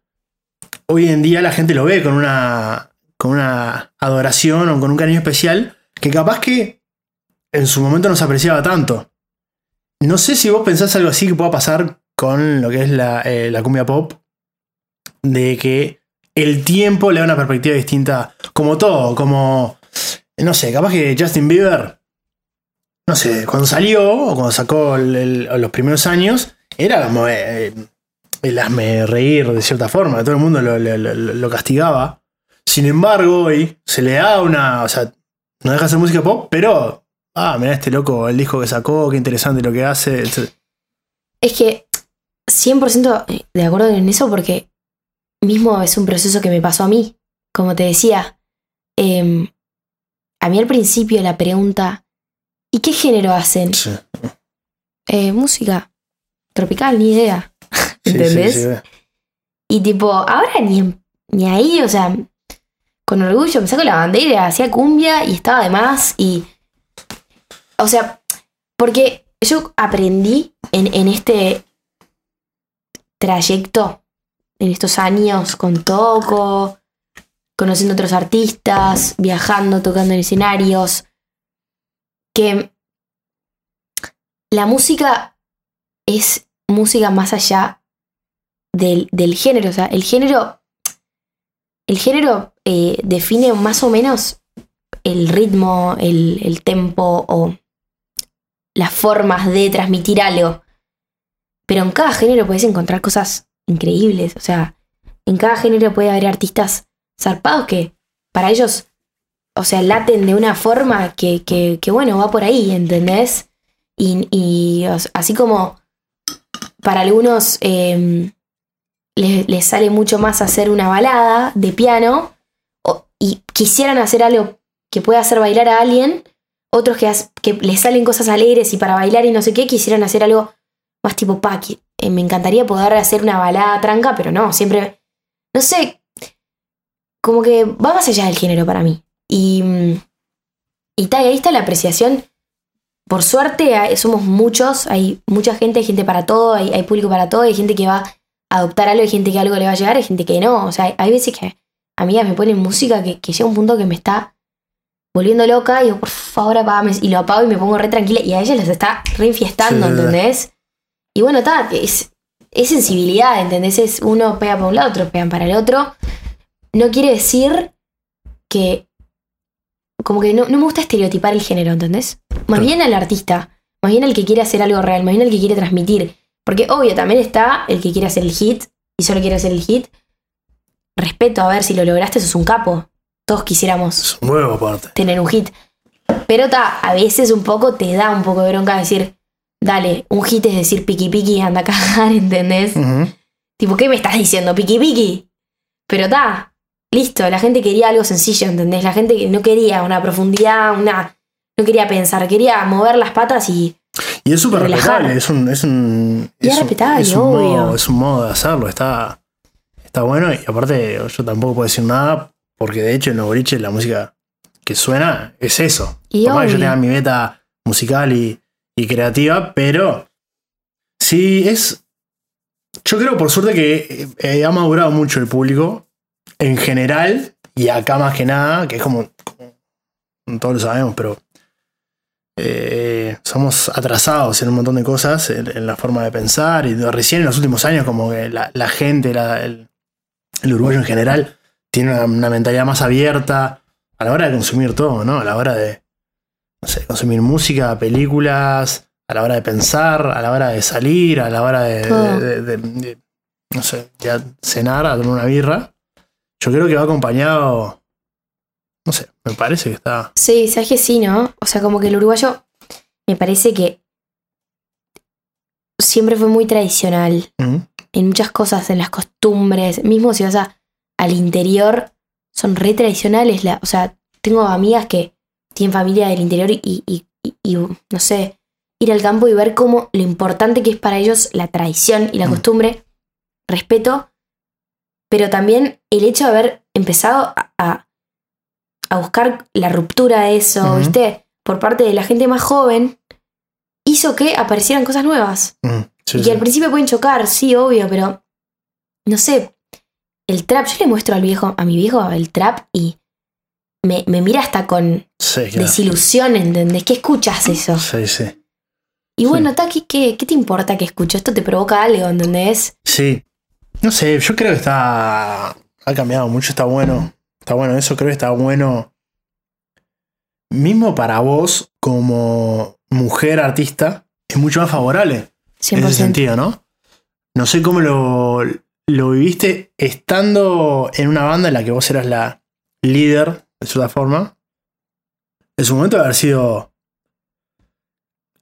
hoy en día la gente lo ve con una, con una adoración o con un cariño especial que capaz que en su momento no se apreciaba tanto. No sé si vos pensás algo así que pueda pasar con lo que es la, eh, la cumbia pop, de que el tiempo le da una perspectiva distinta, como todo, como, no sé, capaz que Justin Bieber, no sé, cuando salió o cuando sacó los primeros años, era como eh, el hazme reír de cierta forma, todo el mundo lo, lo- lo- lo castigaba. Sin embargo, hoy se le da una, o sea, no deja de hacer música pop, pero, ah, mira este loco, el disco que sacó, qué interesante lo que hace. etc. Es que 100% de acuerdo en eso porque mismo es un proceso que me pasó a mí. Como te decía, em, a mí al principio la pregunta, ¿y qué género hacen? Sí, Eh, música tropical, ni idea. ¿Entendés? sí, sí. Y tipo, ahora ni, ni ahí, o sea, con orgullo me saco la bandera, hacía cumbia y estaba de más. Y. O sea, porque yo aprendí en, en este trayecto, en estos años, con Toco, conociendo otros artistas, viajando, tocando en escenarios, que la música es música más allá del, del género. O sea, el género. El género eh, define más o menos el ritmo, el, el tempo o las formas de transmitir algo. Pero en cada género puedes encontrar cosas increíbles. O sea, en cada género puede haber artistas zarpados que para ellos, o sea, laten de una forma que, que, bueno, va por ahí, ¿entendés? Y, y así como para algunos eh, les, sale mucho más hacer una balada de piano y quisieran hacer algo que pueda hacer bailar a alguien, otros que, les salen cosas alegres y para bailar y no sé qué, quisieran hacer algo más tipo paqui. Eh, me encantaría poder hacer una balada tranca, pero no, siempre, no sé, como que va más allá del género para mí. Y, mm, y ahí está la apreciación por suerte hay- somos muchos, hay mucha gente, hay gente para todo, hay, hay público para todo, hay gente que va a adoptar algo, hay gente que algo le va a llegar, hay gente que no. O sea, hay, hay veces que amigas me ponen música que, que llega un punto que me está volviendo loca y digo, por favor apagame. Y lo apago y me pongo re tranquila y a ellas les está re infiestando, Sí, sí, sí. ¿entendés? Y bueno, está, es, es sensibilidad, ¿entendés? Es uno pega para un lado, otro pegan para el otro. No quiere decir que como que no, no me gusta estereotipar el género, ¿entendés? Más bien al artista, más bien al que quiere hacer algo real, más bien al que quiere transmitir. Porque obvio, también está el que quiere hacer el hit y solo quiere hacer el hit. Respeto, a ver, si lo lograste, sos un capo. Todos quisiéramos Es aparte. tener un hit. Pero ta, a veces un poco te da un poco de bronca decir, dale, un hit es decir piqui piqui, anda a cagar, ¿entendés? Tipo, ¿qué me estás diciendo? Piqui piqui. Pero ta, listo, la gente quería algo sencillo, ¿entendés? La gente no quería una profundidad, una. No quería pensar, quería mover las patas y. Y es súper respetable, es un. Es un Y es un- respetable, es un obvio. modo, es un modo de hacerlo, está, está bueno. Y aparte, yo tampoco puedo decir nada, porque de hecho en los boliches la música que suena es eso. Y Por más que yo tenga mi beta musical y, y creativa, pero sí es. Yo creo por suerte que eh, ha madurado mucho el público en general, y acá más que nada, que es como. como todos lo sabemos, pero eh, somos atrasados en un montón de cosas, en, en la forma de pensar, y recién en los últimos años, como que la, la gente, la- el, el uruguayo en general, tiene una, una mentalidad más abierta a la hora de consumir todo, ¿no? A la hora de, no sé, consumir música, películas, a la hora de pensar, a la hora de salir, a la hora de, Todo. de- de- de- no sé, ya cenar, a tomar una birra. Yo creo que va acompañado, no sé, me parece que está... Sí, sabes que sí, ¿no? O sea, como que el uruguayo me parece que siempre fue muy tradicional en muchas cosas, en las costumbres. Mismo si vas a- al interior, son re tradicionales. La, o sea, tengo amigas que tienen familia del interior y, y- y- y, no sé, ir al campo y ver cómo lo importante que es para ellos la tradición y la Mm. costumbre. Respeto. Pero también el hecho de haber empezado a, a- a buscar la ruptura de eso. ¿viste? por parte de la gente más joven hizo que aparecieran cosas nuevas. Mm, sí, y sí. que al principio pueden chocar, sí, obvio, pero no sé. El trap, yo le muestro al viejo, a mi viejo el trap y me, me mira hasta con Sí, claro. desilusión, ¿entendés? ¿Qué escuchas eso? Sí, sí. Y bueno, Taki, ¿qué, ¿qué te importa que escucho? Esto te provoca algo, ¿entendés? Sí. No sé, yo creo que está. Ha cambiado mucho, está bueno. Está bueno eso, creo que está bueno. Mismo para vos, como mujer artista, es mucho más favorable. En 100%. ese sentido, ¿no? No sé cómo lo, lo viviste estando en una banda en la que vos eras la líder, de cierta forma. En su momento debe haber sido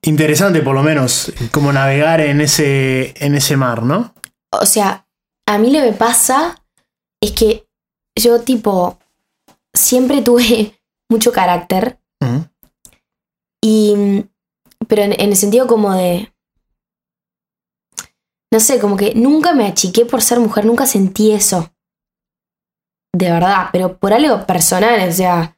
interesante, por lo menos, como navegar en ese, en ese mar, ¿no? O sea, a mí lo que me pasa es que yo, tipo, siempre tuve mucho carácter. Ujú. Y. Pero en, en el sentido como de. No sé, como que nunca me achiqué por ser mujer, nunca sentí eso. De verdad, pero por algo personal, o sea.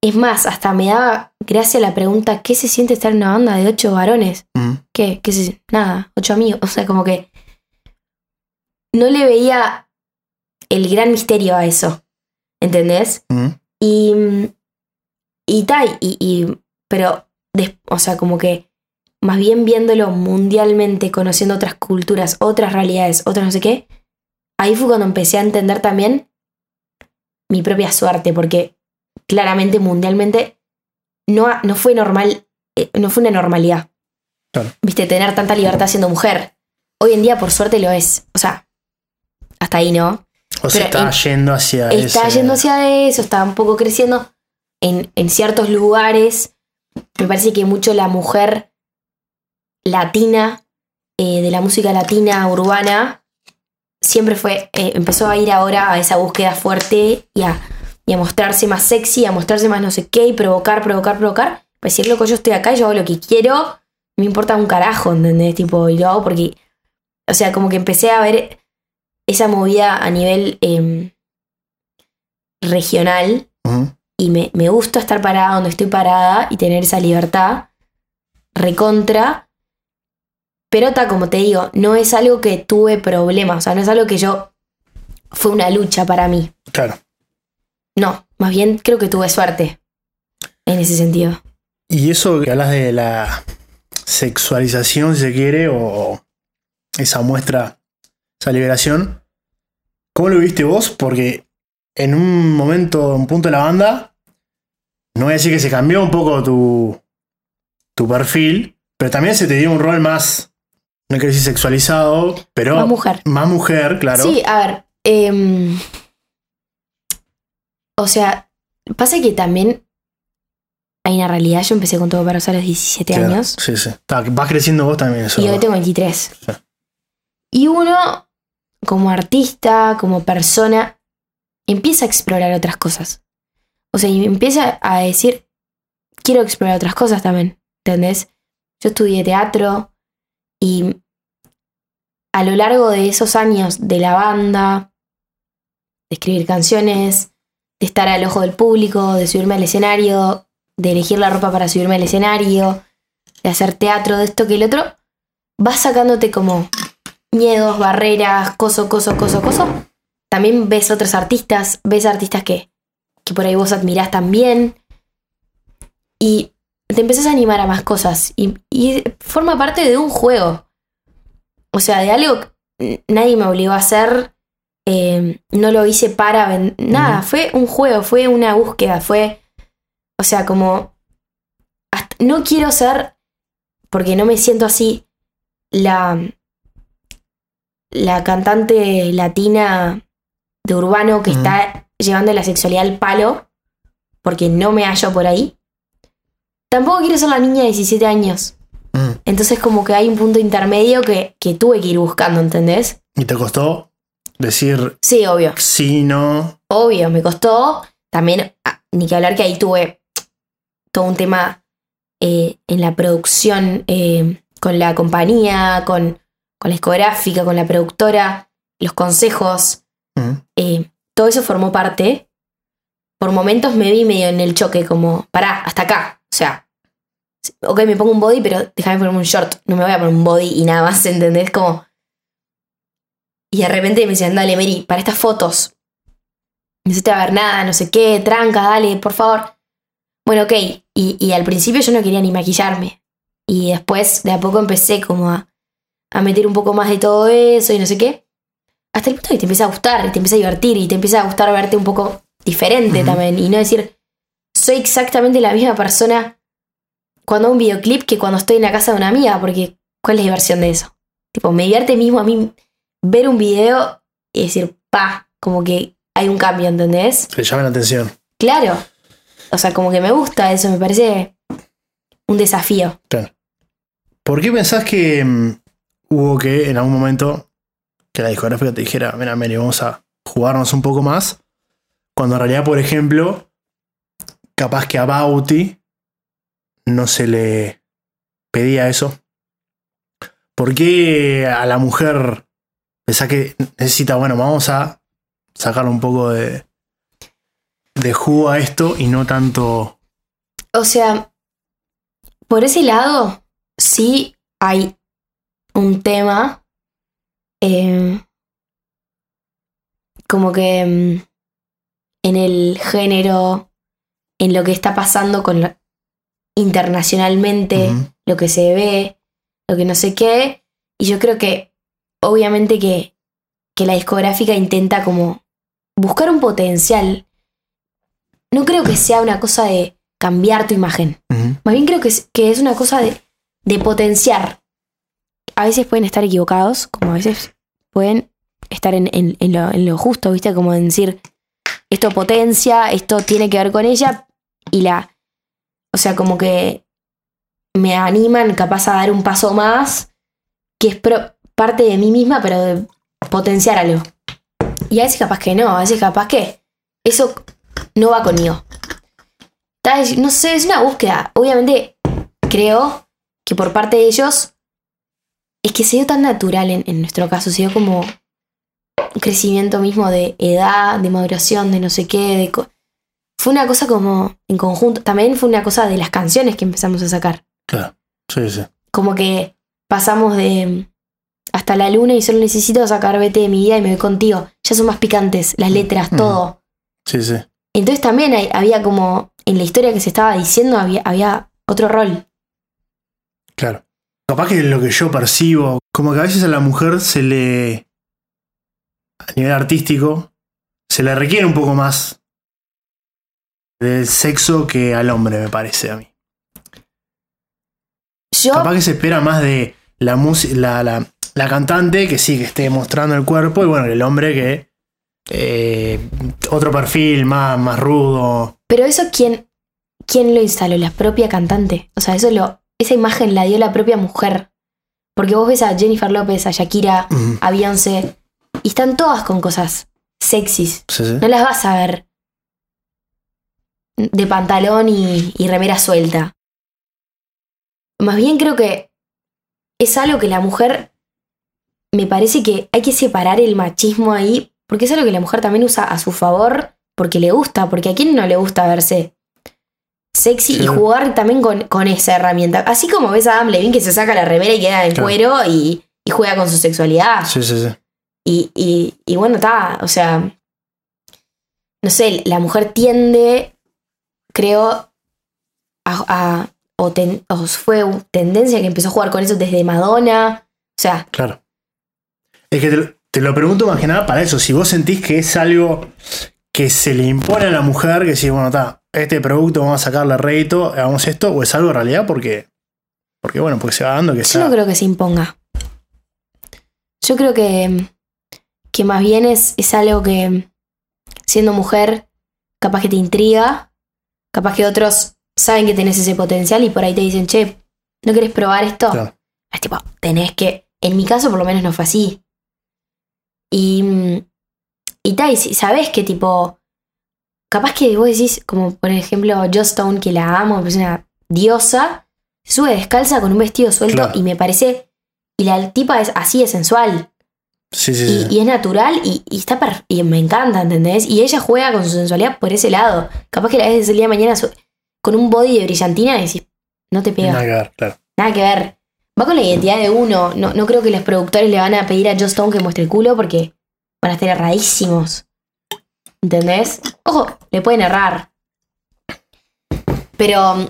Es más, hasta me daba gracia la pregunta: ¿qué se siente estar en una banda de ocho varones? Ujú. ¿Qué? ¿Qué se Nada, ocho amigos. O sea, como que. No le veía el gran misterio a eso. ¿Entendés? Ujú. Y. Y tal, y, y- Pero, o sea, como que. Más bien viéndolo mundialmente, conociendo otras culturas, otras realidades, otras no sé qué. Ahí fue cuando empecé a entender también mi propia suerte, porque claramente mundialmente no, no fue normal, eh, no fue una normalidad. Claro. Viste, tener tanta libertad siendo mujer. Hoy en día, por suerte, lo es. O sea, hasta ahí, ¿no? O sea, está en- yendo hacia está ese- yendo hacia eso, está un poco creciendo en, en ciertos lugares. Me parece que mucho la mujer latina, eh, de la música latina urbana, siempre fue, eh, empezó a ir ahora a esa búsqueda fuerte y a, y a mostrarse más sexy, a mostrarse más no sé qué, y provocar, provocar, provocar. Pues decir, loco, yo estoy acá yo hago lo que quiero, me importa un carajo, ¿entendés? Tipo, y lo hago porque, o sea, como que empecé a ver esa movida a nivel em, regional y me, me gusta estar parada donde estoy parada y tener esa libertad recontra. Pero ta, como te digo, no es algo que tuve problemas, o sea, no es algo que yo fue una lucha para mí. Claro. No, más bien creo que tuve suerte en ese sentido. Y eso que hablas de la sexualización, si se quiere, o esa muestra, esa liberación, ¿cómo lo viste vos? Porque en un momento, un punto de la banda, no voy a decir que se cambió un poco tu, tu perfil, pero también se te dio un rol más, no quiero decir sexualizado, pero Más mujer. más mujer, claro. Sí, a ver. em, o sea, pasa que también hay una realidad. Yo empecé con todo para usar a los 17 Claro, años. Sí, sí. Vas creciendo vos también, eso. Y hoy tengo 23. Sí. Y uno, como artista, como persona, empieza a explorar otras cosas. O sea, empieza a decir, quiero explorar otras cosas también, ¿entendés? Yo estudié teatro y a lo largo de esos años de la banda, de escribir canciones, de estar al ojo del público, de subirme al escenario, de elegir la ropa para subirme al escenario, de hacer teatro, de esto que el otro, vas sacándote como miedos, barreras, coso, coso, coso, coso. También ves otros artistas, ves artistas que, que por ahí vos admirás también. Y te empezás a animar a más cosas. Y, y forma parte de un juego. O sea, de algo que nadie me obligó a hacer. eh, no lo hice para... Nada, fue un juego, fue una búsqueda, fue... O sea, como... hasta- no quiero ser, porque no me siento así, la, la cantante latina de urbano que Ujú. está llevando la sexualidad al palo, porque no me hallo por ahí. Tampoco quiero ser la niña de 17 años. Mm. Entonces como que hay un punto intermedio que, que tuve que ir buscando, ¿entendés? Y te costó decir Sí, obvio. sí, no. Obvio, me costó. También, ah, ni que hablar que ahí tuve todo un tema eh, en la producción eh, con la compañía, con, con la discográfica, con la productora, los consejos. Mm. eh, todo eso formó parte. Por momentos me vi medio en el choque, como, pará, hasta acá. O sea, ok, me pongo un body, pero déjame ponerme un short. No me voy a poner un body y nada más, ¿entendés? Como. Y de repente me decían, dale, Mary, para estas fotos. Necesito ver nada, no sé qué, tranca, dale, por favor. Bueno, ok. Y, y al principio yo no quería ni maquillarme. Y después, de a poco, empecé como a, a meter un poco más de todo eso y no sé qué. Hasta el punto que te empieza a gustar, y te empieza a divertir, y te empieza a gustar verte un poco diferente también. Y no decir, soy exactamente la misma persona cuando hago un videoclip que cuando estoy en la casa de una amiga, porque ¿cuál es la diversión de eso? Tipo, me divierte mismo a mí ver un video y decir, pa, como que hay un cambio, ¿entendés? Que llame la atención. Claro. O sea, como que me gusta eso, me parece un desafío. Claro. ¿Por qué pensás que mm, hubo que en algún momento que la discográfica te dijera, mira, Mary, vamos a jugarnos un poco más? Cuando en realidad, por ejemplo, capaz que a Bauti no se le pedía eso. ¿Por qué a la mujer pensás que necesita, bueno, vamos a sacarle un poco de, de jugo a esto y no tanto... O sea, por ese lado, sí hay un tema eh, como que mm, en el género, en lo que está pasando con internacionalmente, lo que se ve, lo que no sé qué. Y yo creo que, obviamente, que, que la discográfica intenta como buscar un potencial. No creo que sea una cosa de cambiar tu imagen. Más bien creo que es, que es una cosa de, de potenciar. A veces pueden estar equivocados, como a veces pueden estar en, lo, justo, ¿viste? Como decir, esto potencia, esto tiene que ver con ella, y la. O sea, como que me animan capaz a dar un paso más, que es parte de mí misma, pero de potenciar algo. Y a veces capaz que no, a veces capaz que eso no va conmigo. No sé, es una búsqueda. Obviamente creo que por parte de ellos es que se dio tan natural en, en nuestro caso, se dio como un crecimiento mismo de edad, de maduración, de no sé qué, de fue una cosa como en conjunto, también fue una cosa de las canciones que empezamos a sacar. Claro, sí, sí. Como que pasamos de hasta la luna y solo necesito sacar vete de mi vida y me voy contigo. Ya son más picantes, las letras, Ujú. todo. Sí, sí. Entonces también hay- había como, en la historia que se estaba diciendo, había, había otro rol. Claro. Capaz que lo que yo percibo, como que a veces a la mujer se le, a nivel artístico, se le requiere un poco más del sexo que al hombre, me parece a mí. Yo, Capaz que se espera más de la, música la, la, la cantante que sí, que esté mostrando el cuerpo, y bueno, el hombre que eh, otro perfil más, más rudo. pero eso quién, quién lo instaló, la propia cantante. O sea, eso lo, esa imagen la dio la propia mujer. Porque vos ves a Jennifer López, a Shakira, a Beyoncé, y están todas con cosas sexys. Sí, sí. No las vas a ver de pantalón y, y remera suelta. Más bien creo que es algo que la mujer, me parece que hay que separar el machismo ahí, porque es algo que la mujer también usa a su favor, porque le gusta, porque a quién no le gusta verse sexy Sí. y jugar también con, con esa herramienta. Así como ves a Adam Levine que se saca la remera y queda en Claro. cuero y, y juega con su sexualidad. Sí, sí, sí. Y, y, y bueno, está, o sea, no sé, la mujer tiende, creo, a, a- o, ten- o fue tendencia que empezó a jugar con eso desde Madonna. O sea, Claro. Es que te, lo- te lo pregunto más que nada para eso. Si vos sentís que es algo que se le impone a la mujer, que si, bueno, está, este producto vamos a sacarle rédito, hagamos esto, o es algo en realidad porque, porque bueno, porque se va dando que yo está. no creo que se imponga. Yo creo que, que más bien es, es algo que, siendo mujer, capaz que te intriga, capaz que otros saben que tenés ese potencial y por ahí te dicen, che, ¿no querés probar esto? Claro. Es tipo, tenés que. En mi caso, por lo menos, no fue así. Y. mm, Y tal, sabés que tipo. Capaz que vos decís, como por ejemplo, Joss Stone, que la amo, es una diosa, se sube descalza con un vestido suelto Claro. y me parece. Y la tipa es así de sensual. Sí, sí, Y, sí. y es natural y, y está per- y me encanta, ¿entendés? Y ella juega con su sensualidad por ese lado. Capaz que la ves el día de mañana su- con un body de brillantina y decís, no te pega. Nada que ver, claro. Nada que ver. Va con la identidad de uno. No, no creo que los productores le van a pedir a Joss Stone que muestre el culo porque van a estar erradísimos. ¿Entendés? Ojo, le pueden errar. Pero mm,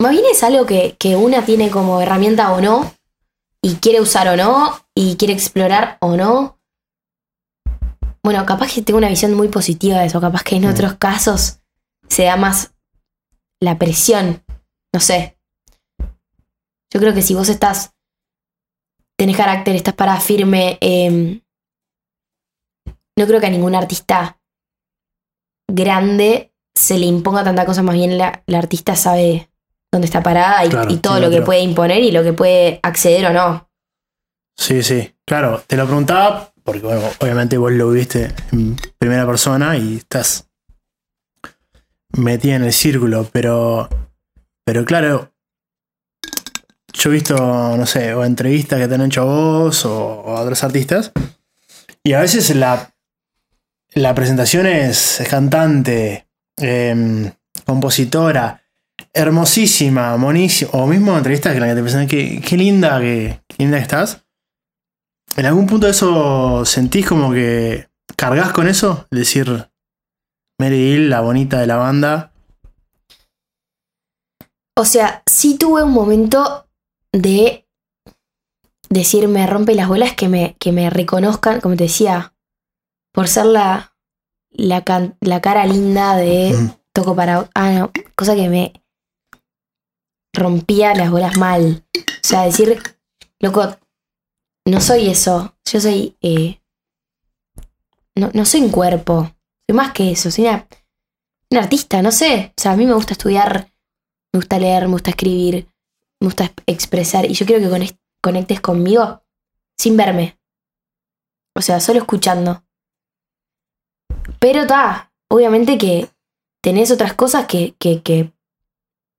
más bien es algo que, que una tiene como herramienta o no. Y quiere usar o no. Y quiere explorar o no. Bueno, capaz que tengo una visión muy positiva de eso. Capaz que en Mm. otros casos se da más la presión. No sé. Yo creo que si vos estás. Tenés carácter, estás para firme. em, no creo que a ningún artista grande se le imponga tanta cosa. Más bien la, la artista sabe dónde está parada y, Claro, y todo sí, lo que puede imponer y lo que puede acceder o no. Sí, sí. Claro, te lo preguntaba porque, bueno, obviamente vos lo viste en primera persona y estás metida en el círculo, pero, pero claro, yo he visto, no sé, o entrevistas que te han hecho a vos o, o a otros artistas, y a veces la, la presentación es, cantante, em, compositora, hermosísima, monísima, o mismo entrevistas que la que te presentan, qué, qué linda que, qué linda que estás. ¿En algún punto de eso sentís como que cargas con eso? Es decir, Mary Hill, la bonita de la banda. O sea, sí tuve un momento de decir, me rompe las bolas que me, que me reconozcan, como te decía, por ser la, la, can- la cara linda de Mm, toco para... Ah, no, cosa que me rompía las bolas mal. O sea, decir, loco, no soy eso, yo soy... eh, no, no soy un cuerpo, soy más que eso, soy una, una artista, no sé. O sea, a mí me gusta estudiar, me gusta leer, me gusta escribir, me gusta exp- expresar y yo quiero que conectes conmigo sin verme. O sea, solo escuchando. Pero está, obviamente que tenés otras cosas que, que, que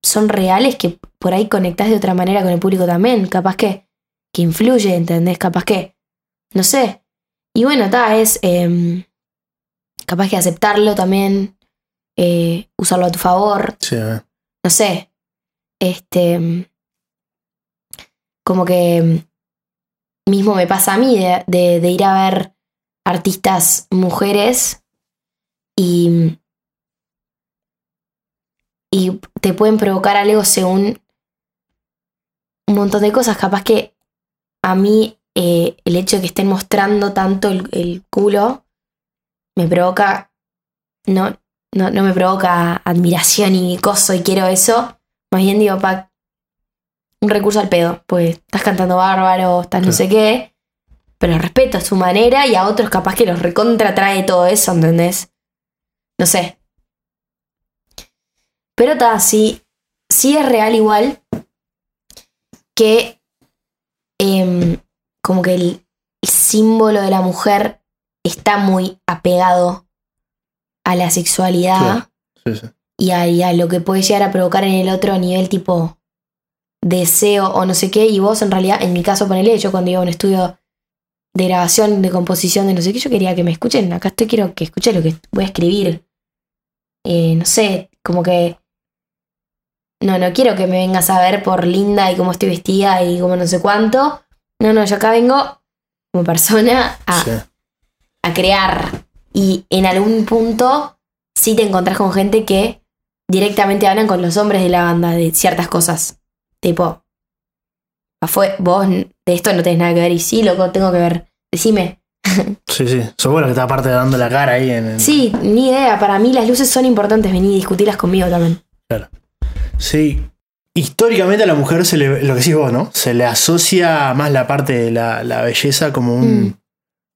son reales que por ahí conectás de otra manera con el público también. Capaz que, que influye, ¿entendés? Capaz que, no sé. Y bueno, está, es em, capaz que aceptarlo también, eh, usarlo a tu favor, sí, eh. no sé, este, como que mismo me pasa a mí de, de- de ir a ver artistas mujeres y, y te pueden provocar algo según un montón de cosas. Capaz que a mí eh, el hecho de que estén mostrando tanto el, el culo me provoca, no, no, no me provoca admiración y coso y quiero eso. Más bien digo, pa, un recurso al pedo, pues estás cantando bárbaro, estás no Claro. sé qué, pero respeto su manera y a otros capaz que los recontra trae todo eso, ¿entendés? No sé. Pero está, sí, sí es real igual que em, como que el, el símbolo de la mujer está muy apegado a la sexualidad. Sí, sí. y a, y a lo que puede llegar a provocar en el otro a nivel tipo deseo o no sé qué. Y vos, en realidad, en mi caso, ponele, yo cuando iba a un estudio de grabación, de composición, de no sé qué, yo quería que me escuchen. Acá estoy, quiero que escuchen lo que voy a escribir. Eh, no sé, como que. No, no quiero que me vengas a ver por linda y cómo estoy vestida y cómo no sé cuánto. No, no, yo acá vengo como persona a, Sí. a crear. Y en algún punto sí te encontrás con gente que directamente hablan con los hombres de la banda de ciertas cosas. Tipo, fue, vos de esto no tenés nada que ver. Y sí, loco, tengo que ver. Decime. Sí, sí. La que está aparte dando la cara ahí en. en- Sí, ni idea. Para mí las luces son importantes. Vení, discutirlas conmigo también. Sí. Históricamente a la mujer se le, lo que decís vos, ¿no? Se le asocia más la parte de la, la belleza como un. Mm.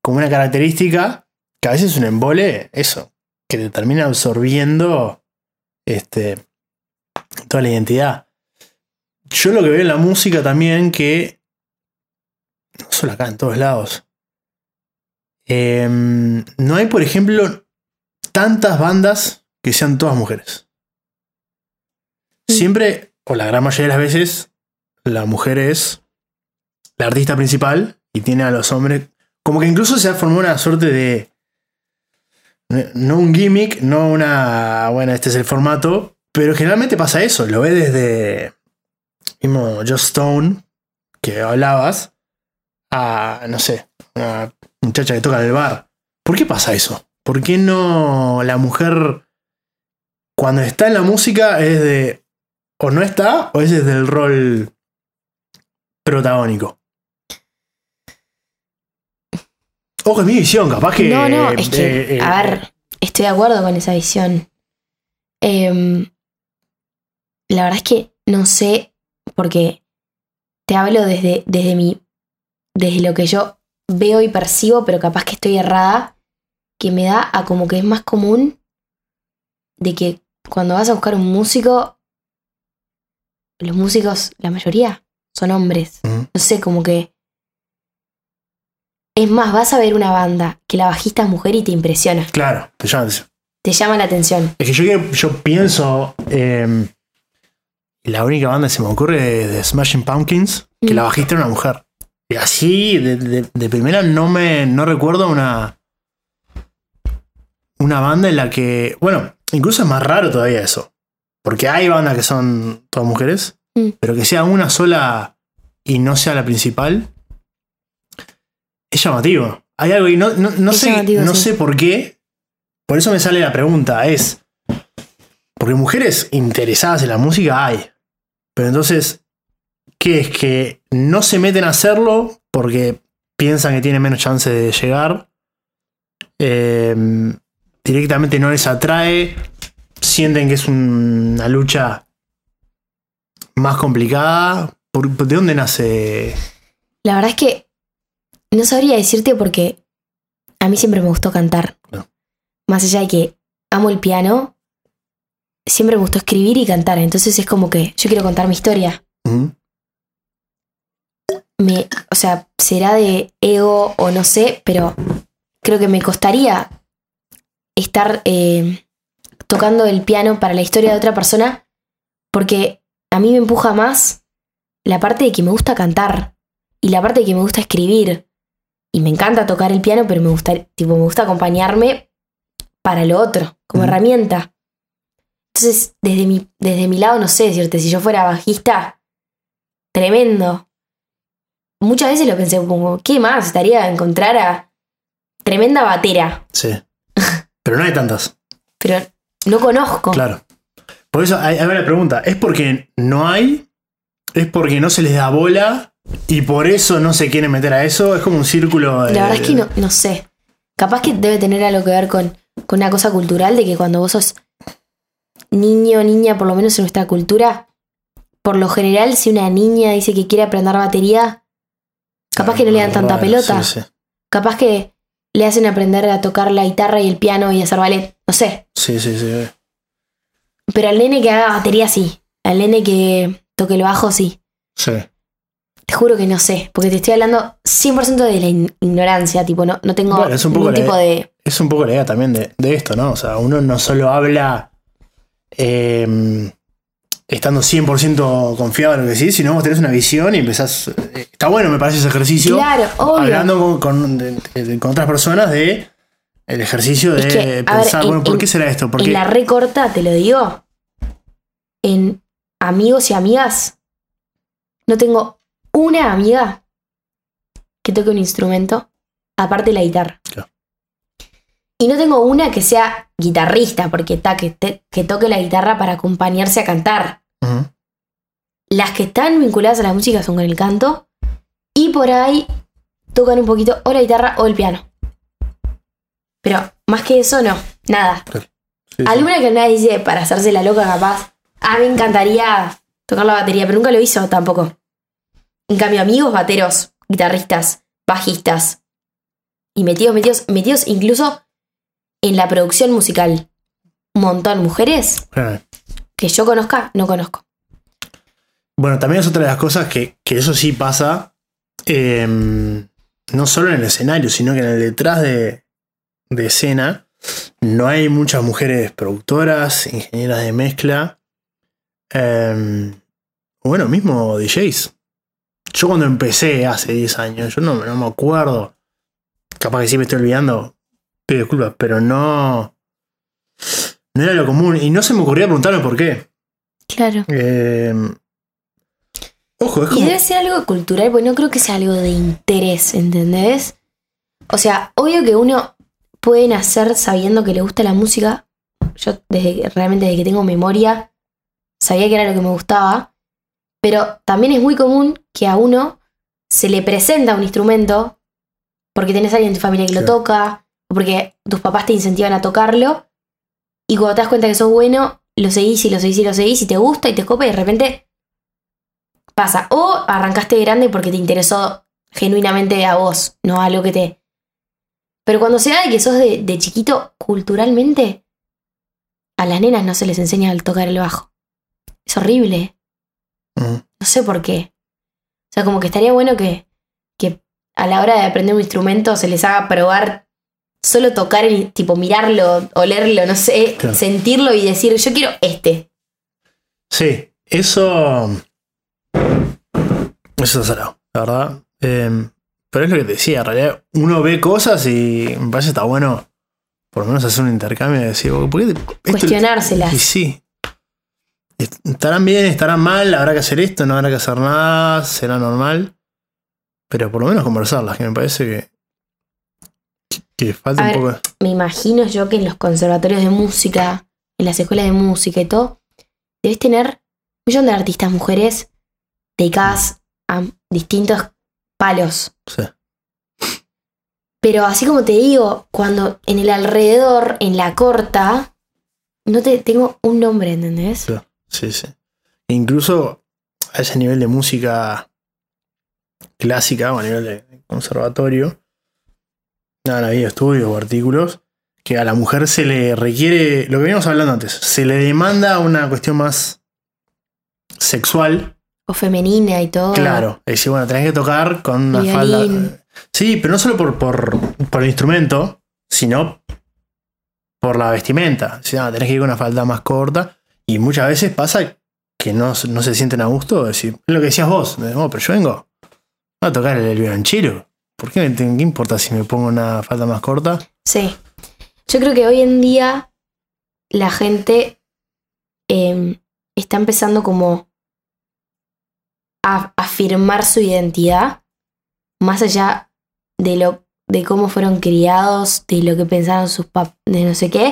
como una característica que a veces es un embole, eso, que te termina absorbiendo este, toda la identidad. Yo lo que veo en la música también que, no solo acá, en todos lados, em, no hay, por ejemplo, tantas bandas que sean todas mujeres. Siempre, o la gran mayoría de las veces, la mujer es la artista principal y tiene a los hombres como que incluso se ha formado una suerte de. No un gimmick, no una. Bueno, este es el formato. Pero generalmente pasa eso. Lo ves desde. mismo Just Stone, que hablabas, a, no sé, una muchacha que toca en el bar. ¿Por qué pasa eso? ¿Por qué no la mujer, cuando está en la música, es de, o no está, o es desde el rol protagónico? Ojo, es mi visión, capaz que... no, no, es que, eh, eh, a ver, estoy de acuerdo con esa visión. Em, la verdad es que no sé, porque te hablo desde, desde mi. desde lo que yo veo y percibo, pero capaz que estoy errada, que me da a como que es más común de que cuando vas a buscar un músico, los músicos, la mayoría, son hombres. No sé, como que. Es más, vas a ver una banda que la bajista es mujer y te impresiona, Claro, te llama la atención. te llama la atención. Es que yo, yo pienso. eh, la única banda que se me ocurre es de Smashing Pumpkins, que Mm. la bajista era una mujer. Y así, de, de- de primera, no me no recuerdo una. Una banda en la que. Bueno, incluso es más raro todavía eso. Porque hay bandas que son todas mujeres, Mm. pero que sea una sola y no sea la principal. Es llamativo. Hay algo y no, no, no sé, no sí. sé por qué. Por eso me sale la pregunta, es. Porque mujeres interesadas en la música hay. Pero entonces, ¿qué es? Que no se meten a hacerlo porque piensan que tienen menos chance de llegar. Eh, directamente no les atrae. Sienten que es un- una lucha más complicada. ¿Por- ¿De dónde nace? La verdad es que no sabría decirte porque a mí siempre me gustó cantar. No. Más allá de que amo el piano, siempre me gustó escribir y cantar. Entonces es como que yo quiero contar mi historia. Me, o sea, será de ego o no sé, pero creo que me costaría estar eh, tocando el piano para la historia de otra persona porque a mí me empuja más la parte de que me gusta cantar y la parte de que me gusta escribir. Y me encanta tocar el piano, pero me gusta, tipo, me gusta acompañarme para lo otro, como herramienta. Entonces, desde mi, desde mi lado, no sé decirte, si yo fuera bajista, tremendo. Muchas veces lo pensé como, ¿qué más? Estaría a encontrar a tremenda batera, Sí. Pero no hay tantas. pero no conozco. Claro. Por eso, hay, hay una pregunta. ¿Es porque no hay? ¿Es porque no se les da bola? ¿Y por eso no se quieren meter a eso? Es como un círculo. de- La verdad es que no, no sé. Capaz que debe tener algo que ver con, con una cosa cultural de que cuando vos sos niño o niña, por lo menos en nuestra cultura, por lo general, si una niña dice que quiere aprender batería, capaz que no le dan tanta Raro, pelota. Sí, sí. Capaz que le hacen aprender a tocar la guitarra y el piano y hacer ballet. No sé. Sí, sí, sí. Pero al nene que haga batería sí. Al nene que toque el bajo sí. Sí. Te juro que no sé. Porque te estoy hablando 100% de la in- ignorancia. Tipo, no, no tengo Bueno, es un poco tipo de. Es un poco la idea también de, de esto, ¿no? O sea, uno no solo habla eh, estando 100% confiado en lo que decís, sino vos tenés una visión y empezás. eh, Está bueno, me parece ese ejercicio. Claro, obvio. hablando con, con- de- de- con otras personas de el ejercicio de Es que, a ver, pensar, en- bueno, ¿por qué será esto? Porque En la recorta, te lo digo. En amigos y amigas, no tengo una amiga que toque un instrumento aparte de la guitarra. Claro. Y no tengo una que sea guitarrista, porque ta, que, te- que toque la guitarra para acompañarse a cantar. Las que están vinculadas a la música son con el canto. Y por ahí tocan un poquito o la guitarra o el piano. Pero más que eso, no. Nada. Sí, sí. Alguna que nadie dice para hacerse la loca capaz. A mí me encantaría tocar la batería, pero nunca lo hizo tampoco. En cambio, amigos bateros, guitarristas, bajistas. Y metidos, metidos, metidos incluso en la producción musical. Un montón. Mujeres que yo conozca, no conozco. Bueno, también es otra de las cosas que, que eso sí pasa, eh, no solo en el escenario, sino que en el detrás de, de escena no hay muchas mujeres productoras, ingenieras de mezcla, eh, bueno, mismo DJs. Yo cuando empecé hace 10 años, yo no, no me acuerdo, capaz que sí me estoy olvidando, pido disculpas, pero no, no era lo común y no se me ocurría preguntarme por qué. Claro. Eh, Ojo, es Y como. debe ser algo cultural, porque no creo que sea algo de interés, ¿entendés? O sea, obvio que uno puede nacer sabiendo que le gusta la música. Yo desde realmente desde que tengo memoria sabía que era lo que me gustaba. Pero también es muy común que a uno se le presenta un instrumento porque tenés a alguien en tu familia que lo toca, o porque tus papás te incentivan a tocarlo. Y cuando te das cuenta que sos bueno, lo seguís y lo seguís y lo seguís y te gusta y te copa y de repente pasa. O arrancaste grande porque te interesó genuinamente a vos, no a lo que te. Pero cuando se da de que sos de, de chiquito, culturalmente, a las nenas no se les enseña a tocar el bajo. Es horrible. Ujú. No sé por qué. O sea, como que estaría bueno que, que a la hora de aprender un instrumento se les haga probar solo tocar el, tipo mirarlo, olerlo, no sé, Claro. sentirlo y decir, yo quiero este. Sí, eso. Eso es salado, la verdad. Eh, pero es lo que te decía, en realidad uno ve cosas y me parece que está bueno por lo menos hacer un intercambio y decir, ¿por qué te- Cuestionárselas. Y sí. Est- Estarán bien, estarán mal, habrá que hacer esto, no habrá que hacer nada, será normal. Pero por lo menos conversarlas, que me parece que. Que falta A un ver, poco. de- me imagino yo que en los conservatorios de música, en las escuelas de música y todo, debes tener un millón de artistas mujeres dedicadas a distintos palos. Sí. Pero así como te digo, cuando en el alrededor, en la corta, no te tengo un nombre, ¿entendés? Sí, sí. Incluso a ese nivel de música clásica o a nivel de conservatorio, han habido estudios o artículos que a la mujer se le requiere, lo que veníamos hablando antes, se le demanda una cuestión más sexual, O femenina y todo. claro. Es decir, bueno, tenés que tocar con una falda. Sí, pero no solo por, por, por el instrumento, sino por la vestimenta. O sea, tenés que ir con una falda más corta. Y muchas veces pasa que no, no se sienten a gusto. Es decir, lo que decías vos. de, "Oh, pero yo vengo a tocar el, el violonchelo. ¿Por qué, me- qué importa si me pongo una falda más corta? Sí. Yo creo que hoy en día la gente eh, está empezando como a afirmar su identidad más allá de lo de cómo fueron criados, de lo que pensaron sus papás, de no sé qué.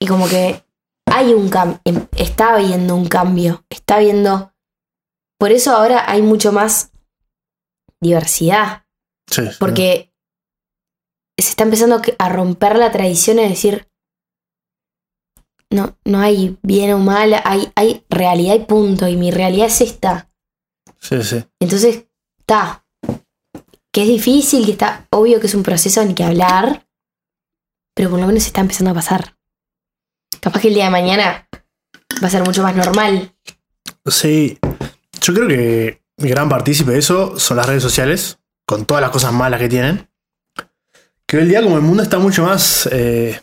Y como que hay un cambio, está habiendo un cambio, está habiendo... Por eso ahora hay mucho más diversidad. Sí, sí. Porque se está empezando a romper la tradición de decir, no, no hay bien o mal, hay, hay realidad y punto, y mi realidad es esta. Sí, sí. Entonces, está. Que es difícil, que está obvio que es un proceso en el que hablar, pero por lo menos está empezando a pasar. Capaz que el día de mañana va a ser mucho más normal. Sí, yo creo que gran partícipe de eso son las redes sociales, con todas las cosas malas que tienen. Que hoy en día como el mundo está mucho más... eh,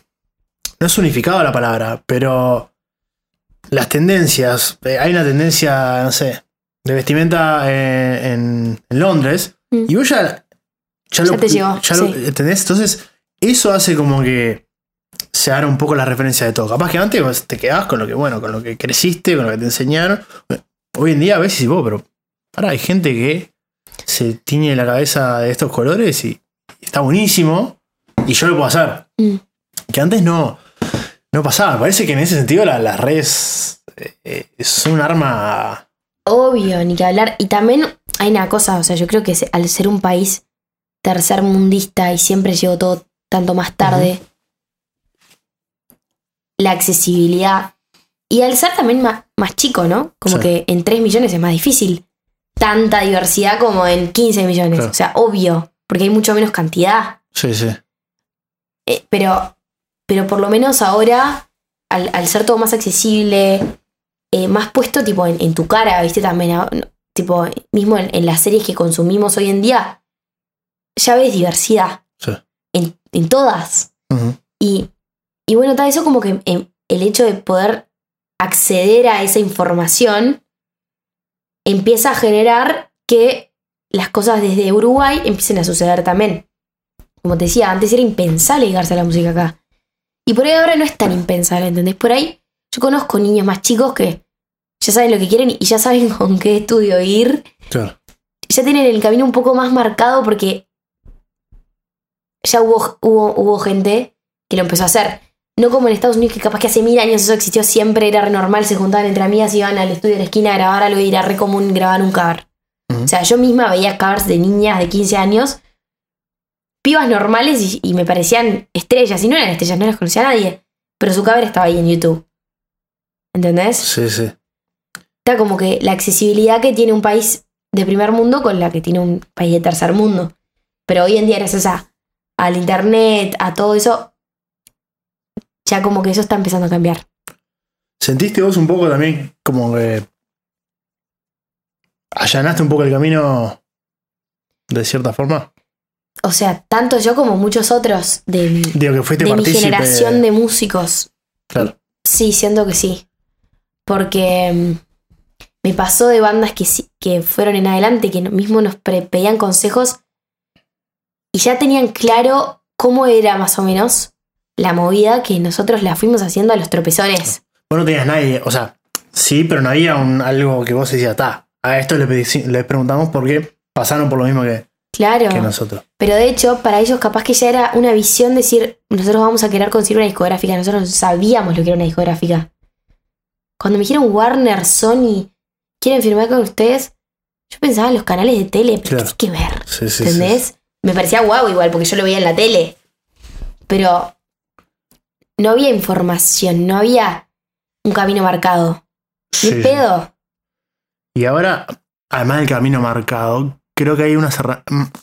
no es unificado la palabra, pero las tendencias, eh, hay una tendencia, no sé, de vestimenta eh, en, en Londres, Mm. y vos ya... Ya, Ya te llegó, ya lo-. ¿entendés? Entonces, eso hace como que se haga un poco la referencia de todo. Capaz que antes te quedabas con lo que, bueno, con lo que creciste, con lo que te enseñaron. Hoy en día a veces vos, pero para, hay gente que se tiñe la cabeza de estos colores y está buenísimo. Y yo lo puedo hacer. Mm. Que antes no, no pasaba. Parece que en ese sentido la- las redes eh, eh, un arma. Obvio, ni que hablar. Y también hay una cosa, o sea, yo creo que al ser un país tercermundista y siempre llegó todo tanto más tarde, la accesibilidad. Y al ser también más, más chico, ¿no? Como Sí. que en 3 millones es más difícil tanta diversidad como en 15 millones. Claro. O sea, obvio, porque hay mucho menos cantidad. Sí, sí. Eh, pero, pero por lo menos ahora, al, al ser todo más accesible, eh, más puesto tipo en, en tu cara, ¿viste? También, ah, no, tipo, mismo en, en las series que consumimos hoy en día, ya ves diversidad Sí. en, en todas. Y, y bueno, tal, eso como que em, el hecho de poder acceder a esa información empieza a generar que las cosas desde Uruguay empiecen a suceder también. Como te decía, antes era impensable llegarse a la música acá. Y por ahí ahora no es tan impensable, ¿entendés? Por ahí yo conozco niños más chicos que ya saben lo que quieren y ya saben con qué estudio ir. Claro. Ya tienen el camino un poco más marcado porque ya hubo, hubo, hubo gente que lo empezó a hacer. No como en Estados Unidos, que capaz que hace mil años eso existió siempre, era re normal, se juntaban entre amigas, iban al estudio de la esquina a grabar algo y era re común grabar un cover. O sea, yo misma veía covers de niñas de 15 años, pibas normales y, y me parecían estrellas. Y no eran estrellas, no las conocía a nadie. Pero su cover estaba ahí en YouTube. ¿Entendés? Sí, sí. Está como que la accesibilidad que tiene un país de primer mundo con la que tiene un país de tercer mundo. Pero hoy en día, gracias a, al internet, a todo eso, ya como que eso está empezando a cambiar. ¿Sentiste vos un poco también como que allanaste un poco el camino de cierta forma? O sea, tanto yo como muchos otros de mi, Digo que fuiste de mi generación de músicos Claro. Sí, siento que sí. Porque mm, me pasó de bandas que, que fueron en adelante, que mismo nos pedían consejos y ya tenían claro cómo era más o menos la movida que nosotros la fuimos haciendo a los tropezones. Vos no tenías nadie, o sea, sí, pero no había un, algo que vos decías, ta, a esto le, pedi- le preguntamos por qué pasaron por lo mismo que, Claro. que nosotros. Pero de hecho, para ellos capaz que ya era una visión decir, nosotros vamos a querer conseguir una discográfica, nosotros sabíamos lo que era una discográfica. Cuando me dijeron Warner, Sony, quieren firmar con ustedes, yo pensaba en los canales de tele, pero Claro. ¿qué que ver? Sí, sí, ¿Entendés? Me parecía guau igual, porque yo lo veía en la tele. Pero no había información, no había un camino marcado. sí. Sí. pedo. Y ahora, además del camino marcado, creo que hay unas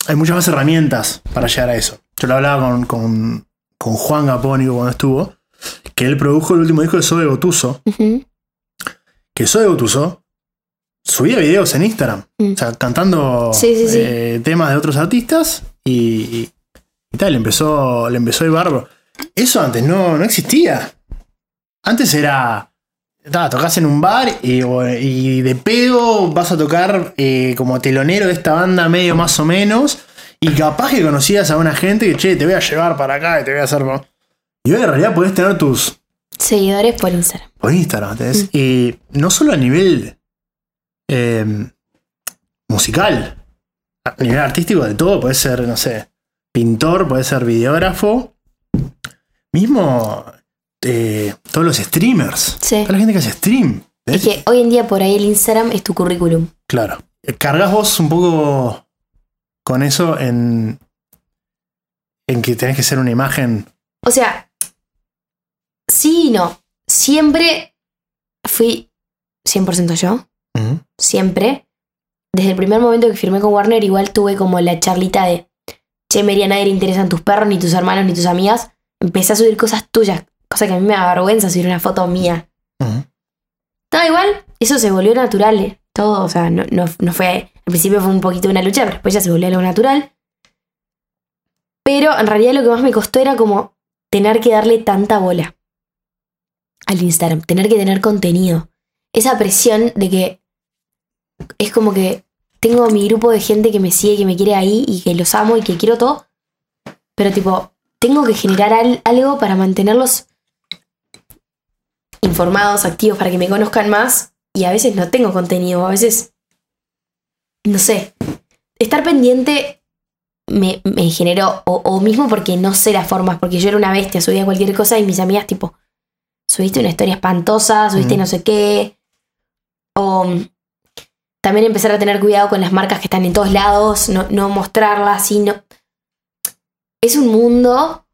hay muchas más herramientas para llegar a eso. Yo lo hablaba con, con, con Juan Gapónico cuando estuvo, que él produjo el último disco de Zoe Gotuso, que Zoe Gotuso subía videos en Instagram, Mm. o sea, cantando Sí, sí, sí. eh, temas de otros artistas y, y tal, le empezó, le empezó el barro. Eso antes no, no existía. Antes era, tocas en un bar y, de pedo vas a tocar eh, como telonero de esta banda medio más o menos y capaz que conocías a una gente que, che, te voy a llevar para acá y te voy a hacer... Y hoy en realidad podés tener tus, Seguidores por Instagram. por Instagram, ¿entendés? Y no solo a nivel eh, musical, a nivel artístico de todo, puede ser, no sé, pintor, puede ser videógrafo, mismo eh, todos los streamers, Sí. toda la gente que hace stream. Es ¿entendés? que hoy en día por ahí el Instagram es tu currículum. Claro. Cargas vos un poco con eso en, en que tenés que ser una imagen. O sea, sí y no. Siempre fui 100% yo. Siempre. Desde el primer momento que firmé con Warner, igual tuve como la charlita de Che, Mary, a nadie le interesan tus perros, ni tus hermanos, ni tus amigas. Empecé a subir cosas tuyas, cosa que a mí me da vergüenza subir una foto mía. Todo igual, eso se volvió natural. eh, Todo, o sea, no, no, no fue. Al principio fue un poquito una lucha, pero después ya se volvió algo natural. Pero en realidad lo que más me costó era como tener que darle tanta bola al Instagram, tener que tener contenido. Esa presión de que es como que tengo mi grupo de gente que me sigue, que me quiere ahí y que los amo y que quiero todo. Pero tipo, tengo que generar al- algo para mantenerlos informados, activos, para que me conozcan más. Y a veces no tengo contenido, a veces, no sé, estar pendiente me, me generó, o, o mismo porque no sé las formas, porque yo era una bestia, subía cualquier cosa y mis amigas tipo, subiste una historia espantosa, subiste Mm. no sé qué. O mm, también empezar a tener cuidado con las marcas que están en todos lados, no, no mostrarlas, sino... Es un mundo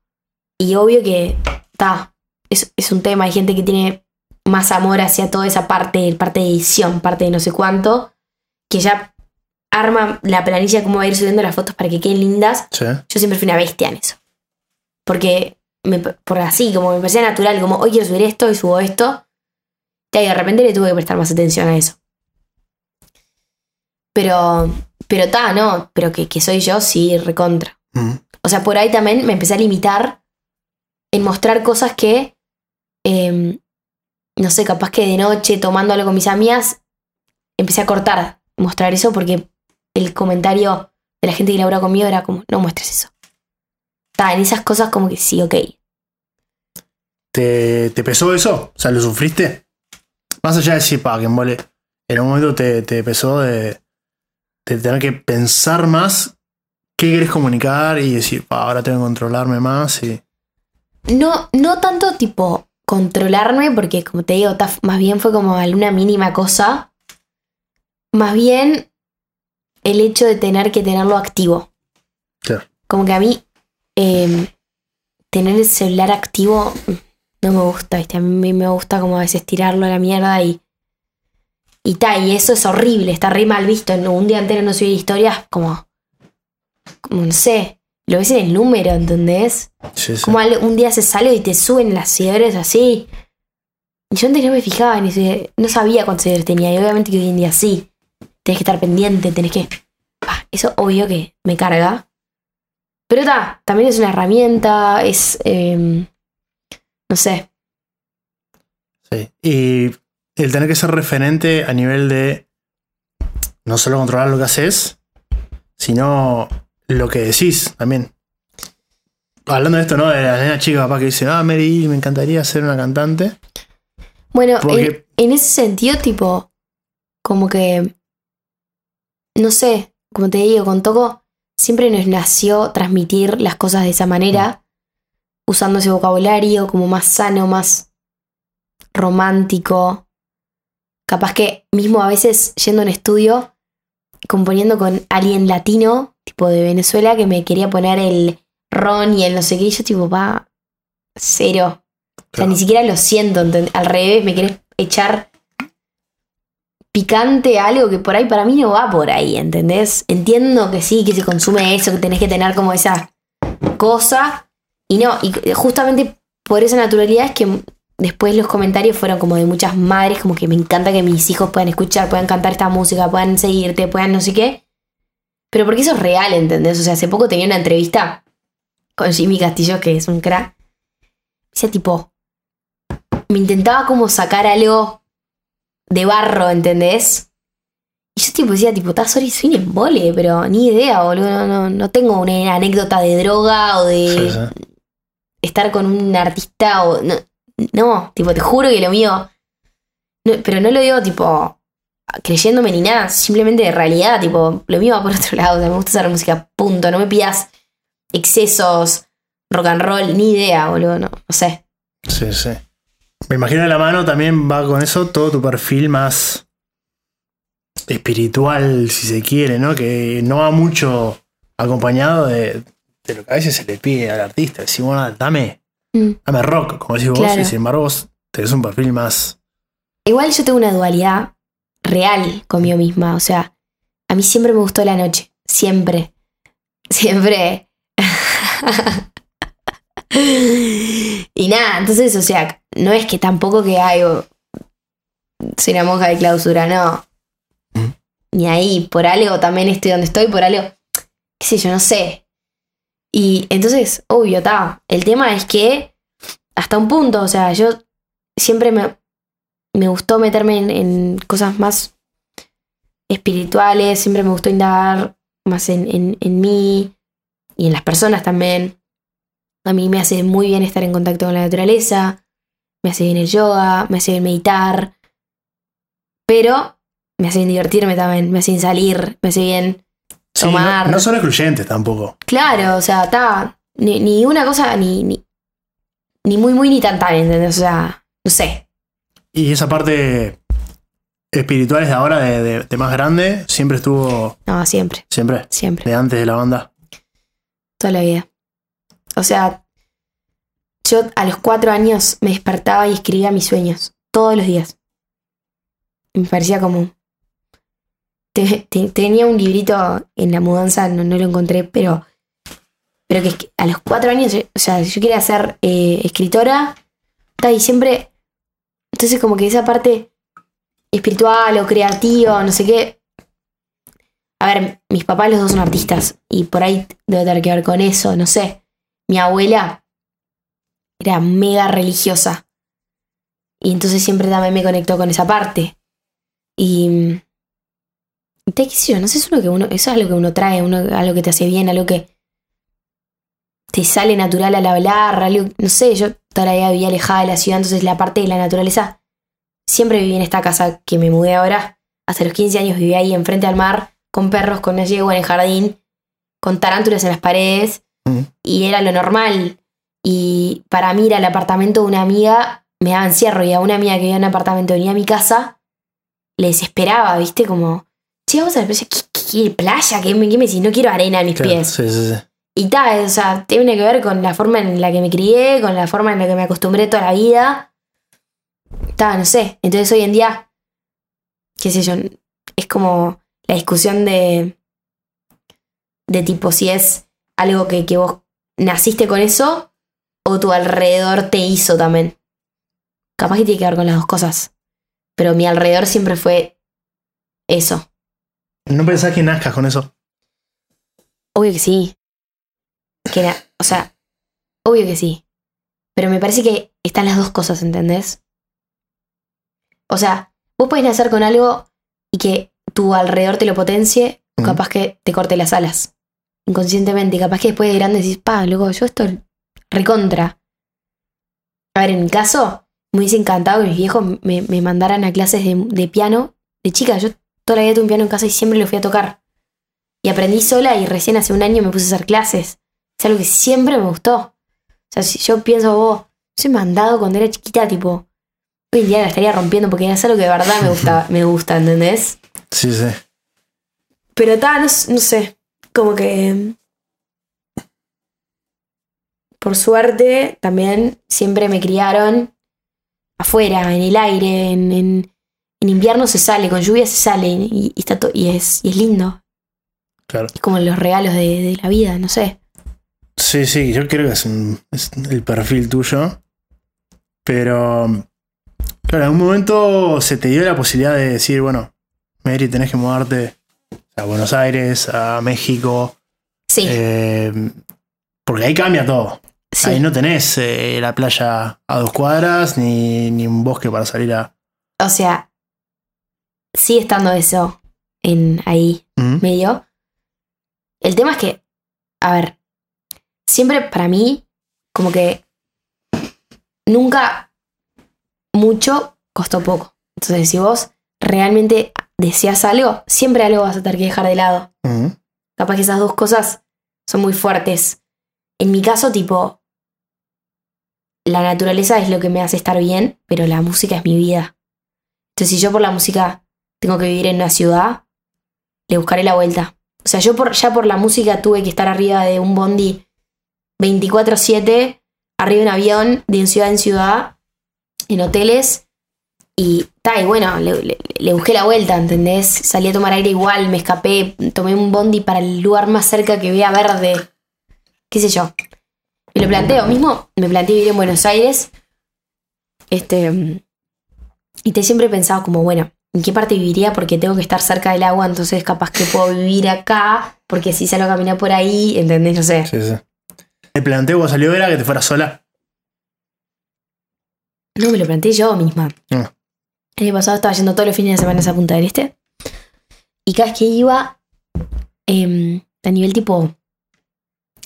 y obvio que, está, es, es un tema, hay gente que tiene más amor hacia toda esa parte, parte de edición, parte de no sé cuánto, que ya arma la planilla cómo va a ir subiendo las fotos para que queden lindas. Sí. Yo siempre fui una bestia en eso. Porque, me, por así, como me parecía natural, como hoy quiero subir esto y subo esto. Y de repente le tuve que prestar más atención a eso. Pero, pero ta, no, pero que, que soy yo, sí, recontra. Ujú. O sea, por ahí también me empecé a limitar en mostrar cosas que, em, no sé, capaz que de noche tomando algo con mis amigas, empecé a cortar mostrar eso porque el comentario de la gente que labora conmigo era como, no muestres eso. Está, en esas cosas como que sí, ok. ¿Te, ¿Te pesó eso? O sea, ¿lo sufriste? Más allá de decir, pa, que mole, en un momento te, te pesó de, de tener que pensar más qué querés comunicar y decir, ahora tengo que controlarme más y. No, no tanto tipo controlarme, porque como te digo, ta- más bien fue como alguna mínima cosa. Más bien el hecho de tener que tenerlo activo. Claro. Como que a mí eh, tener el celular activo no me gusta, ¿viste? A mí me gusta como a veces tirarlo a la mierda y. Y tal, y eso es horrible, está re mal visto. Un día entero no subir historias, como. Como no sé, lo ves en el número, ¿entendés? Sí, sí. Como un día se sale y te suben las seguidores así. Y yo antes no me fijaba, ni se- no sabía cuántos seguidores tenía. Y obviamente que hoy en día sí. Tenés que estar pendiente, tenés que. Eso obvio que me carga. Pero está, también es una herramienta, es. em, no sé. Sí. Y el tener que ser referente a nivel de no solo controlar lo que haces, sino lo que decís también. Hablando de esto, ¿no? De la nena chica, papá, que dice, ah, Mary, me encantaría ser una cantante. Bueno, Porque- en, en ese sentido, tipo, como que, no sé, como te digo, con Toco siempre nos nació transmitir las cosas de esa manera, usando ese vocabulario como más sano, más romántico. Capaz que mismo a veces yendo a un estudio, componiendo con alguien latino, tipo de Venezuela, que me quería poner el ron y el no sé qué, y yo tipo, va, cero. O sea, ni siquiera lo siento, ¿entend- al revés, me querés echar picante algo que por ahí para mí no va por ahí, ¿entendés? Entiendo que sí, que se consume eso, que tenés que tener como esa cosa. Y no, y justamente por esa naturalidad es que después los comentarios fueron como de muchas madres, como que me encanta que mis hijos puedan escuchar, puedan cantar esta música, puedan seguirte, puedan no sé qué. Pero porque eso es real, ¿entendés? O sea, hace poco tenía una entrevista con Jimmy Castillo, que es un crack. Decía tipo, me intentaba como sacar algo de barro, ¿entendés? Y yo tipo decía, tipo, está sorry, soy un embole, pero ni idea, boludo. No, no, no tengo una anécdota de droga o de Sí, sí. estar con un artista o. No, no, tipo, te juro que lo mío. no, pero no lo digo, tipo, creyéndome ni nada, simplemente de realidad, tipo, lo mío va por otro lado. O sea, me gusta hacer música, punto. No me pidas excesos, rock and roll, ni idea, boludo, no, no sé. Sí, sí. Me imagino de la mano también va con eso todo tu perfil más espiritual, si se quiere, ¿no? Que no va mucho acompañado de, de lo que a veces se le pide al artista. Decir, bueno, dame, Mm. dame rock, como decís vos, y sin embargo vos tenés un perfil más. Igual yo tengo una dualidad real conmigo misma. O sea, a mí siempre me gustó la noche. Siempre. Siempre. y nada, entonces, o sea, no es que tampoco que hay. soy una monja de clausura, no. Mm. Ni ahí, por algo también estoy donde estoy, por algo. qué sé yo, no sé. Y entonces, obvio, está. El tema es que hasta un punto, o sea, yo siempre me, me gustó meterme en, en cosas más espirituales, siempre me gustó indagar más en, en, en mí y en las personas también. A mí me hace muy bien estar en contacto con la naturaleza, me hace bien el yoga, me hace bien meditar, pero me hace bien divertirme también, me hace bien salir, me hace bien Sí, no, tomar. no son excluyentes tampoco. Claro, o sea, está. Ni, ni una cosa, ni, ni, ni muy, muy, ni tan tan, ¿entendés? O sea, no sé. Y esa parte espiritual es de ahora, de, de- de más grande, siempre estuvo, No, siempre, siempre, siempre, de antes de la banda. toda la vida. O sea, yo a los cuatro años me despertaba y escribía mis sueños, todos los días. Me parecía te- te- tenía un librito en la mudanza, no, no lo encontré, pero. Pero que, a los cuatro años, o sea, yo quería ser eh, escritora, y siempre. Entonces, como que esa parte espiritual o creativa, no sé qué. A ver, mis papás los dos son artistas y por ahí debe tener que ver con eso, no sé. Mi abuela era mega religiosa y entonces siempre también me conectó con esa parte. Y. te qué sé yo, no sé, es uno que uno, eso es algo que uno trae, uno, algo que te hace bien, algo que te sale natural al hablar, algo, no sé, yo toda la vida vivía alejada de la ciudad, entonces la parte de la naturaleza siempre viví en esta casa que me mudé ahora. Hasta los 15 años viví ahí enfrente al mar, con perros, con una yegua en el jardín, con tarántulas en las paredes. Mm. Y era lo normal. Y para mí ir al apartamento de una amiga me daba encierro. Y a una amiga que vivía en un apartamento venía a mi casa, le desesperaba, ¿viste? Como, che, vamos a la playa. ¿Qué, qué- qué playa? ¿Qué me, qué me decís? No quiero arena en mis Claro, pies. sí, sí, sí. Y tal, o sea, tiene que ver con la forma en la que me crié, con la forma en la que me acostumbré toda la vida. Ta, no sé. Entonces hoy en día, qué sé yo, es como la discusión de, de tipo si es algo que, que vos naciste con eso o tu alrededor te hizo también. Capaz que tiene que ver con las dos cosas. Pero mi alrededor siempre fue eso. ¿No pensás que nazcas con eso? Obvio que sí. Que era, o sea, obvio que sí. Pero me parece que están las dos cosas, ¿entendés? O sea, vos podés nacer con algo y que tu alrededor te lo potencie, o capaz que te corte las alas. Inconscientemente, capaz que después de grande decís, pa, loco, yo esto recontra. A ver, en mi caso, me hubiese encantado que mis viejos me, me mandaran a clases de, de piano. De chica, yo toda la vida tuve un piano en casa y siempre lo fui a tocar. Y aprendí sola y recién hace un año me puse a hacer clases. Es algo que siempre me gustó. O sea, si yo pienso, vos, soy mandado cuando era chiquita, tipo, hoy en día la estaría rompiendo porque es algo que de verdad me gusta, me gusta, ¿entendés? Sí, sí. Pero tal, no, sé, como que... Por suerte, también siempre me criaron afuera, en el aire, en, en- en invierno se sale, con lluvia se sale y, y está y, es, y es lindo. Claro. Es como los regalos de, de la vida, no sé. Sí, sí, yo creo que es, un- es el perfil tuyo. Pero, claro, en algún momento se te dio la posibilidad de decir, bueno, Mary, tenés que mudarte a Buenos Aires, a México. Sí, eh, porque ahí cambia todo. sí. Ahí no tenés eh, la playa a dos cuadras ni, ni un bosque para salir a. O sea, sigue estando eso en ahí Mm, medio. El tema es que, a ver, siempre para mí, como que nunca mucho costó poco. Entonces, si vos realmente deseas algo, siempre algo vas a tener que dejar de lado. Capaz que esas dos cosas son muy fuertes. En mi caso, tipo, la naturaleza es lo que me hace estar bien, pero la música es mi vida. Entonces, si yo por la música tengo que vivir en una ciudad, le buscaré la vuelta. O sea, yo por, ya por la música tuve que estar arriba de un bondi 24/7, arriba de un avión, de ciudad en ciudad, en hoteles. Y ta, y bueno, le, busqué la vuelta, ¿entendés? Salí a tomar aire igual, me escapé, tomé un bondi para el lugar más cerca que vea verde. Qué sé yo. Y lo planteo, mismo me planteé vivir en Buenos Aires. Este. Y te siempre he pensado como, bueno, ¿en qué parte viviría? Porque tengo que estar cerca del agua, entonces capaz que puedo vivir acá, porque si salgo a caminar por ahí, ¿entendés? No sé. Sí, sí. El planteo cuando salió era que te fueras sola. No, me lo planteé yo misma. Ah. El año pasado estaba yendo todos los fines de semana a esa Punta del Este. Y cada vez que iba, em, a nivel tipo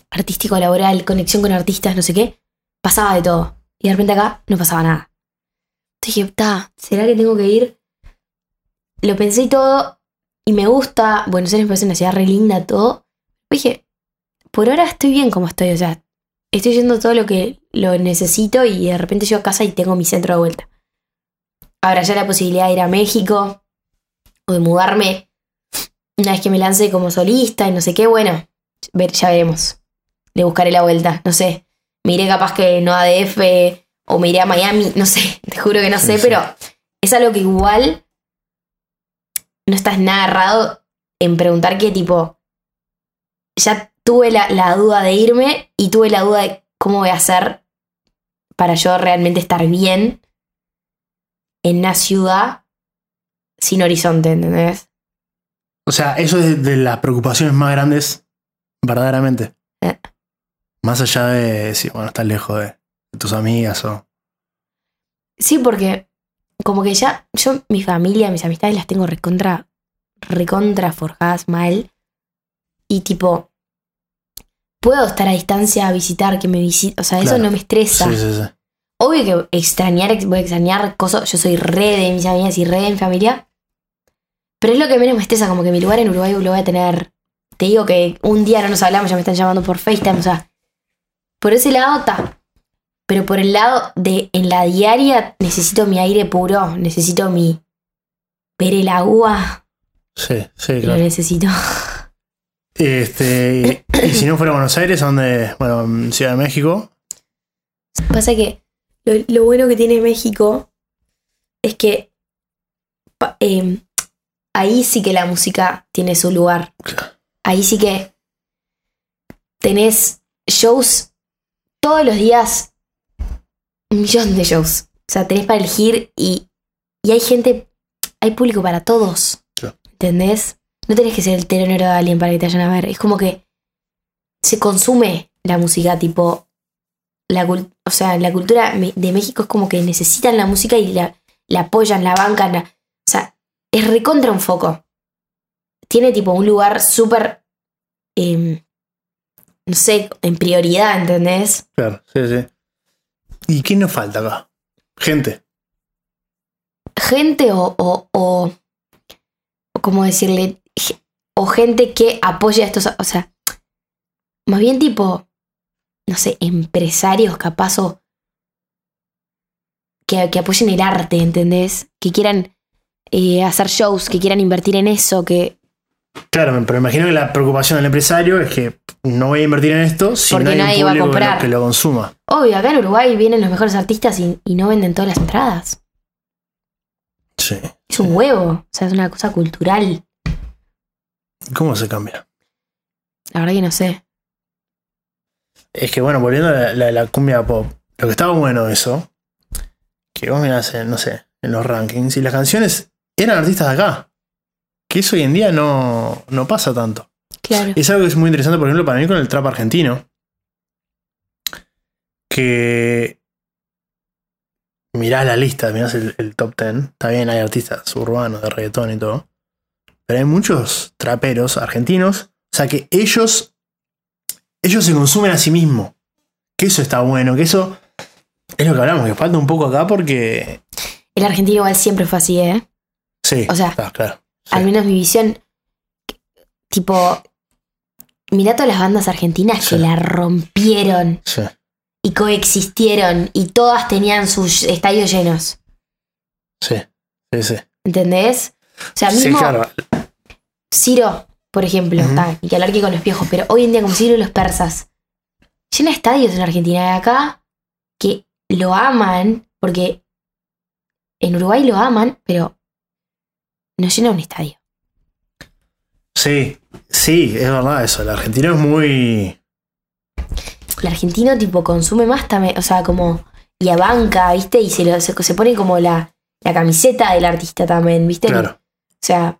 artístico, laboral, conexión con artistas, no sé qué, pasaba de todo. Y de repente acá no pasaba nada. Entonces dije, ta, ¿será que tengo que ir? Lo pensé y todo, y me gusta. Buenos Aires me parece una ciudad re linda, todo. Dije, por ahora estoy bien como estoy, o sea, estoy yendo todo lo que lo necesito y de repente llego a casa y tengo mi centro de vuelta. Ahora ya la posibilidad de ir a México o de mudarme una vez que me lance como solista y no sé qué, bueno, ver, ya veremos. Le buscaré la vuelta, no sé. Me iré capaz que no a DF o me iré a Miami, no sé, te juro que no sé, sí. pero es algo que igual no estás nada errado en preguntar qué tipo, ya tuve la, la duda de irme y tuve la duda de cómo voy a hacer para yo realmente estar bien en una ciudad sin horizonte, ¿entendés? O sea, eso es de las preocupaciones más grandes, verdaderamente. Eh. Más allá de decir, bueno, estás lejos de, de tus amigas o. Sí, porque como que ya yo, mi familia, mis amistades las tengo recontra, recontra forjadas mal. Y tipo, puedo estar a distancia a visitar, que me visite. O sea, eso no me estresa. Sí, sí, sí. Obvio que extrañar, ex- voy a extrañar cosas. Yo soy re de mis amigas y re de mi familia. Pero es lo que menos me estresa, como que mi lugar en Uruguay lo voy a tener. Te digo que un día no nos hablamos, ya me están llamando por FaceTime, o sea. Por ese lado está. Pero por el lado de en la diaria necesito mi aire puro, necesito mi. ver el agua, Sí, sí, lo claro. necesito. Este, y, si no fuera Buenos Aires, ¿a dónde? Bueno, en Ciudad de México. Pasa que lo, lo bueno que tiene México es que eh, ahí sí que la música tiene su lugar. Ahí sí que tenés shows todos los días, un millón de shows. O sea, tenés para elegir y, y hay gente, hay público para todos. ¿Entendés? No tenés que ser el telonero de alguien para que te vayan a ver. Es como que se consume la música, tipo, la, o sea, la cultura de México es como que necesitan la música y la, la apoyan, la bancan. la- o sea, es recontra un foco. Tiene tipo un lugar súper, em, no sé, en prioridad, ¿entendés? Claro, sí, sí. ¿Y qué nos falta acá? Gente. Gente o, o, o, o ¿cómo decirle? O gente que apoya a estos, o sea, más bien tipo, no sé, empresarios capaz o que, que apoyen el arte, ¿entendés? Que quieran eh, hacer shows, que quieran invertir en eso, que Claro, pero imagino que la preocupación del empresario es que no voy a invertir en esto si Porque no hay nadie un va a público que lo- comprar. que lo consuma. Obvio, acá en Uruguay vienen los mejores artistas y, y no venden todas las entradas. Sí. Es un huevo, o sea, es una cosa cultural. ¿Cómo se cambia? La verdad que no sé. Es que bueno, volviendo a la, la- la cumbia pop, lo que estaba bueno eso, que vos mirás en, no sé, en los rankings y las canciones eran artistas de acá. Que eso hoy en día no, no pasa tanto. Claro. Es algo que es muy interesante, por ejemplo, para mí con el trap argentino. Que mirás la lista, mirás el, el top 10. Está bien, hay artistas urbanos de reggaetón y todo. Pero hay muchos traperos argentinos. O sea que ellos. Ellos se consumen a sí mismos. Que eso está bueno, que eso. Es lo que hablamos, que falta un poco acá porque. El argentino igual siempre fue así, ¿eh? Sí. O sea, está, claro. Sí, Al menos mi visión, tipo, mirá todas las bandas argentinas Sí. que la rompieron sí. y coexistieron y todas tenían sus estadios llenos. Sí, sí, sí. ¿Entendés? O sea, Sí, mismo claro. Ciro, por ejemplo, Ujú. ta, y que hablar que con los piojos, pero hoy en día como Ciro y los persas, llena estadios en Argentina de acá que lo aman, porque en Uruguay lo aman, pero no llena un estadio. Sí, sí, es verdad eso. El argentino es muy. El argentino tipo consume más también, o sea, como y banca, ¿viste? Y se, lo, se, se pone como la, la camiseta del artista también, ¿viste? Claro. O sea,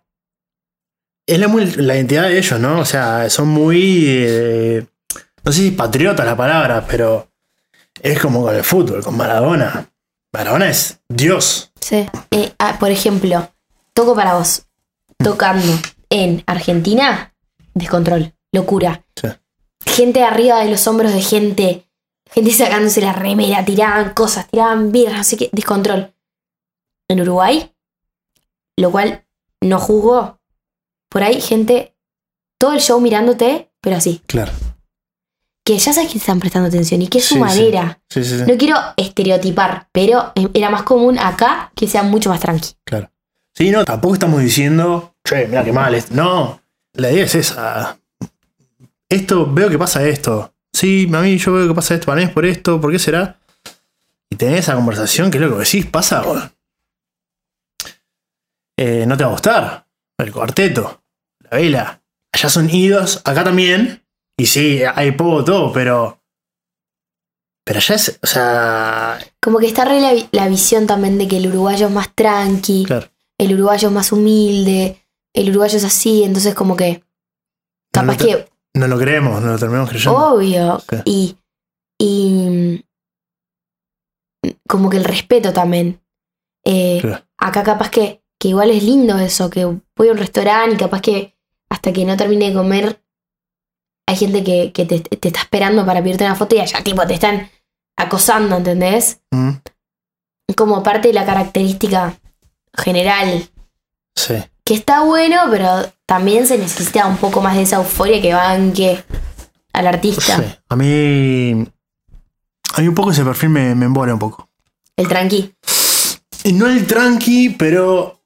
Es la, muy- la identidad de ellos, ¿no? O sea, son muy. eh, no sé si patriotas la palabra, pero es como con el fútbol, con Maradona. Maradona es Dios. sí. Eh, ah, por ejemplo, toco para vos, tocando en Argentina, descontrol, locura. Sí. Gente arriba de los hombros de gente, gente sacándose la remera, tiraban cosas, tiraban birras, sé qué, descontrol. En Uruguay, lo cual no juzgo, por ahí gente, todo el show mirándote, pero así. Claro. que ya sabes que están prestando atención y que es su Sí, manera. Sí, sí, sí. No quiero estereotipar, pero eh, era más común acá que sea mucho más tranqui. Claro. Sí, no, tampoco estamos diciendo, che, mira qué mal. es-". No, la idea es esa. Esto, veo que pasa esto. Sí, mami, yo veo que pasa esto. Para mí es por esto, ¿por qué será? Y tenés esa conversación que es lo que decís, pasa. Eh, no te va a gustar. El cuarteto, vela. Allá son idos, acá también. Y sí, hay poco todo, pero. Pero allá es, o sea. Como que está re la, vi- la visión también de que el uruguayo es más tranqui, Claro. el uruguayo es más humilde, el uruguayo es así, entonces como que capaz no que No lo creemos, no lo terminamos creyendo. obvio Sí. y y como que el respeto también. Eh, Claro. acá capaz que, que igual es lindo eso, que voy a un restaurante y capaz que hasta que no termine de comer hay gente que, que te, te está esperando para pedirte una foto y allá tipo te están acosando, ¿entendés? Mm, Como parte de la característica general. Sí. Que está bueno, pero también se necesita un poco más de esa euforia que banque al artista. Sí. A mí. A mí un poco ese perfil me, me embola un poco. El tranqui. No el tranqui, pero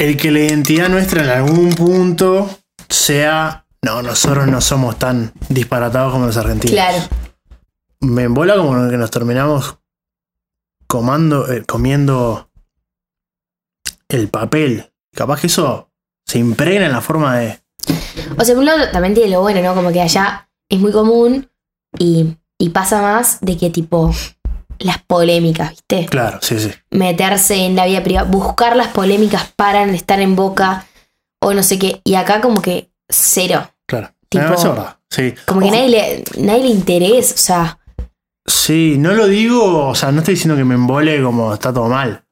el que la identidad nuestra en algún punto sea. No, nosotros no somos tan disparatados como los argentinos. Claro. Me embola como que nos terminamos comando, eh, comiendo el papel. Capaz que eso se impregna en la forma de. O sea, por un lado también tiene lo bueno, ¿no? Como que allá es muy común y, y pasa más de que tipo las polémicas, ¿viste? Claro, sí, sí. Meterse en la vida privada, buscar las polémicas para estar en boca o no sé qué. Y acá como que cero. Claro. Tipo- Ah, eso verdad. Sí. Como que nadie le, nadie le interesa, o sea, Sí, no lo digo, o sea, no estoy diciendo que me embole como está todo mal.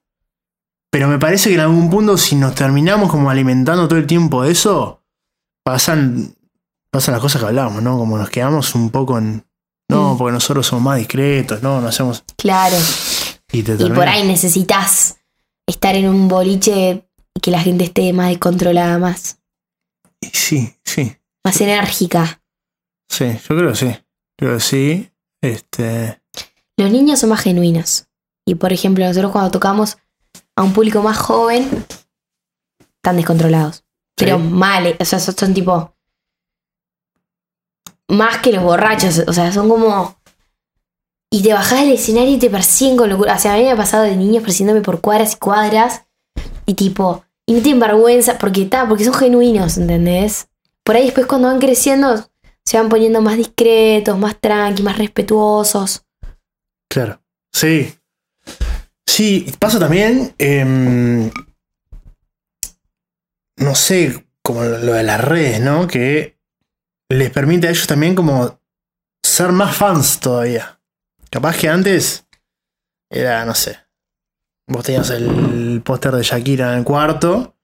Pero me parece que en algún punto, si nos terminamos como alimentando todo el tiempo de eso, pasan, pasan las cosas que hablamos, ¿no? Como nos quedamos un poco en. No, Mm. porque nosotros somos más discretos, no, no hacemos. claro. Y te Y termina- por ahí necesitas estar en un boliche que la gente esté más descontrolada, más, sí, sí. más enérgica. Sí, yo creo que sí. Creo que sí. Este. Los niños son más genuinos. Y por ejemplo, nosotros cuando tocamos a un público más joven, están descontrolados. Pero Sí. mal, o sea, son tipo. Más que los borrachos, o sea, son como. Y te bajás del escenario y te persiguen con locura. O sea, a mí me ha pasado de niños persiguiéndome por cuadras y cuadras. Y tipo. Y no tienen vergüenza, porque está, porque son genuinos, ¿entendés? Por ahí después cuando van creciendo, se van poniendo más discretos, más tranqui, más respetuosos. Claro. Sí. Sí, pasa también. em, no sé, como lo de las redes, ¿no? Que les permite a ellos también como ser más fans todavía. Capaz que antes era, no sé. Vos tenías el póster de Shakira en el cuarto.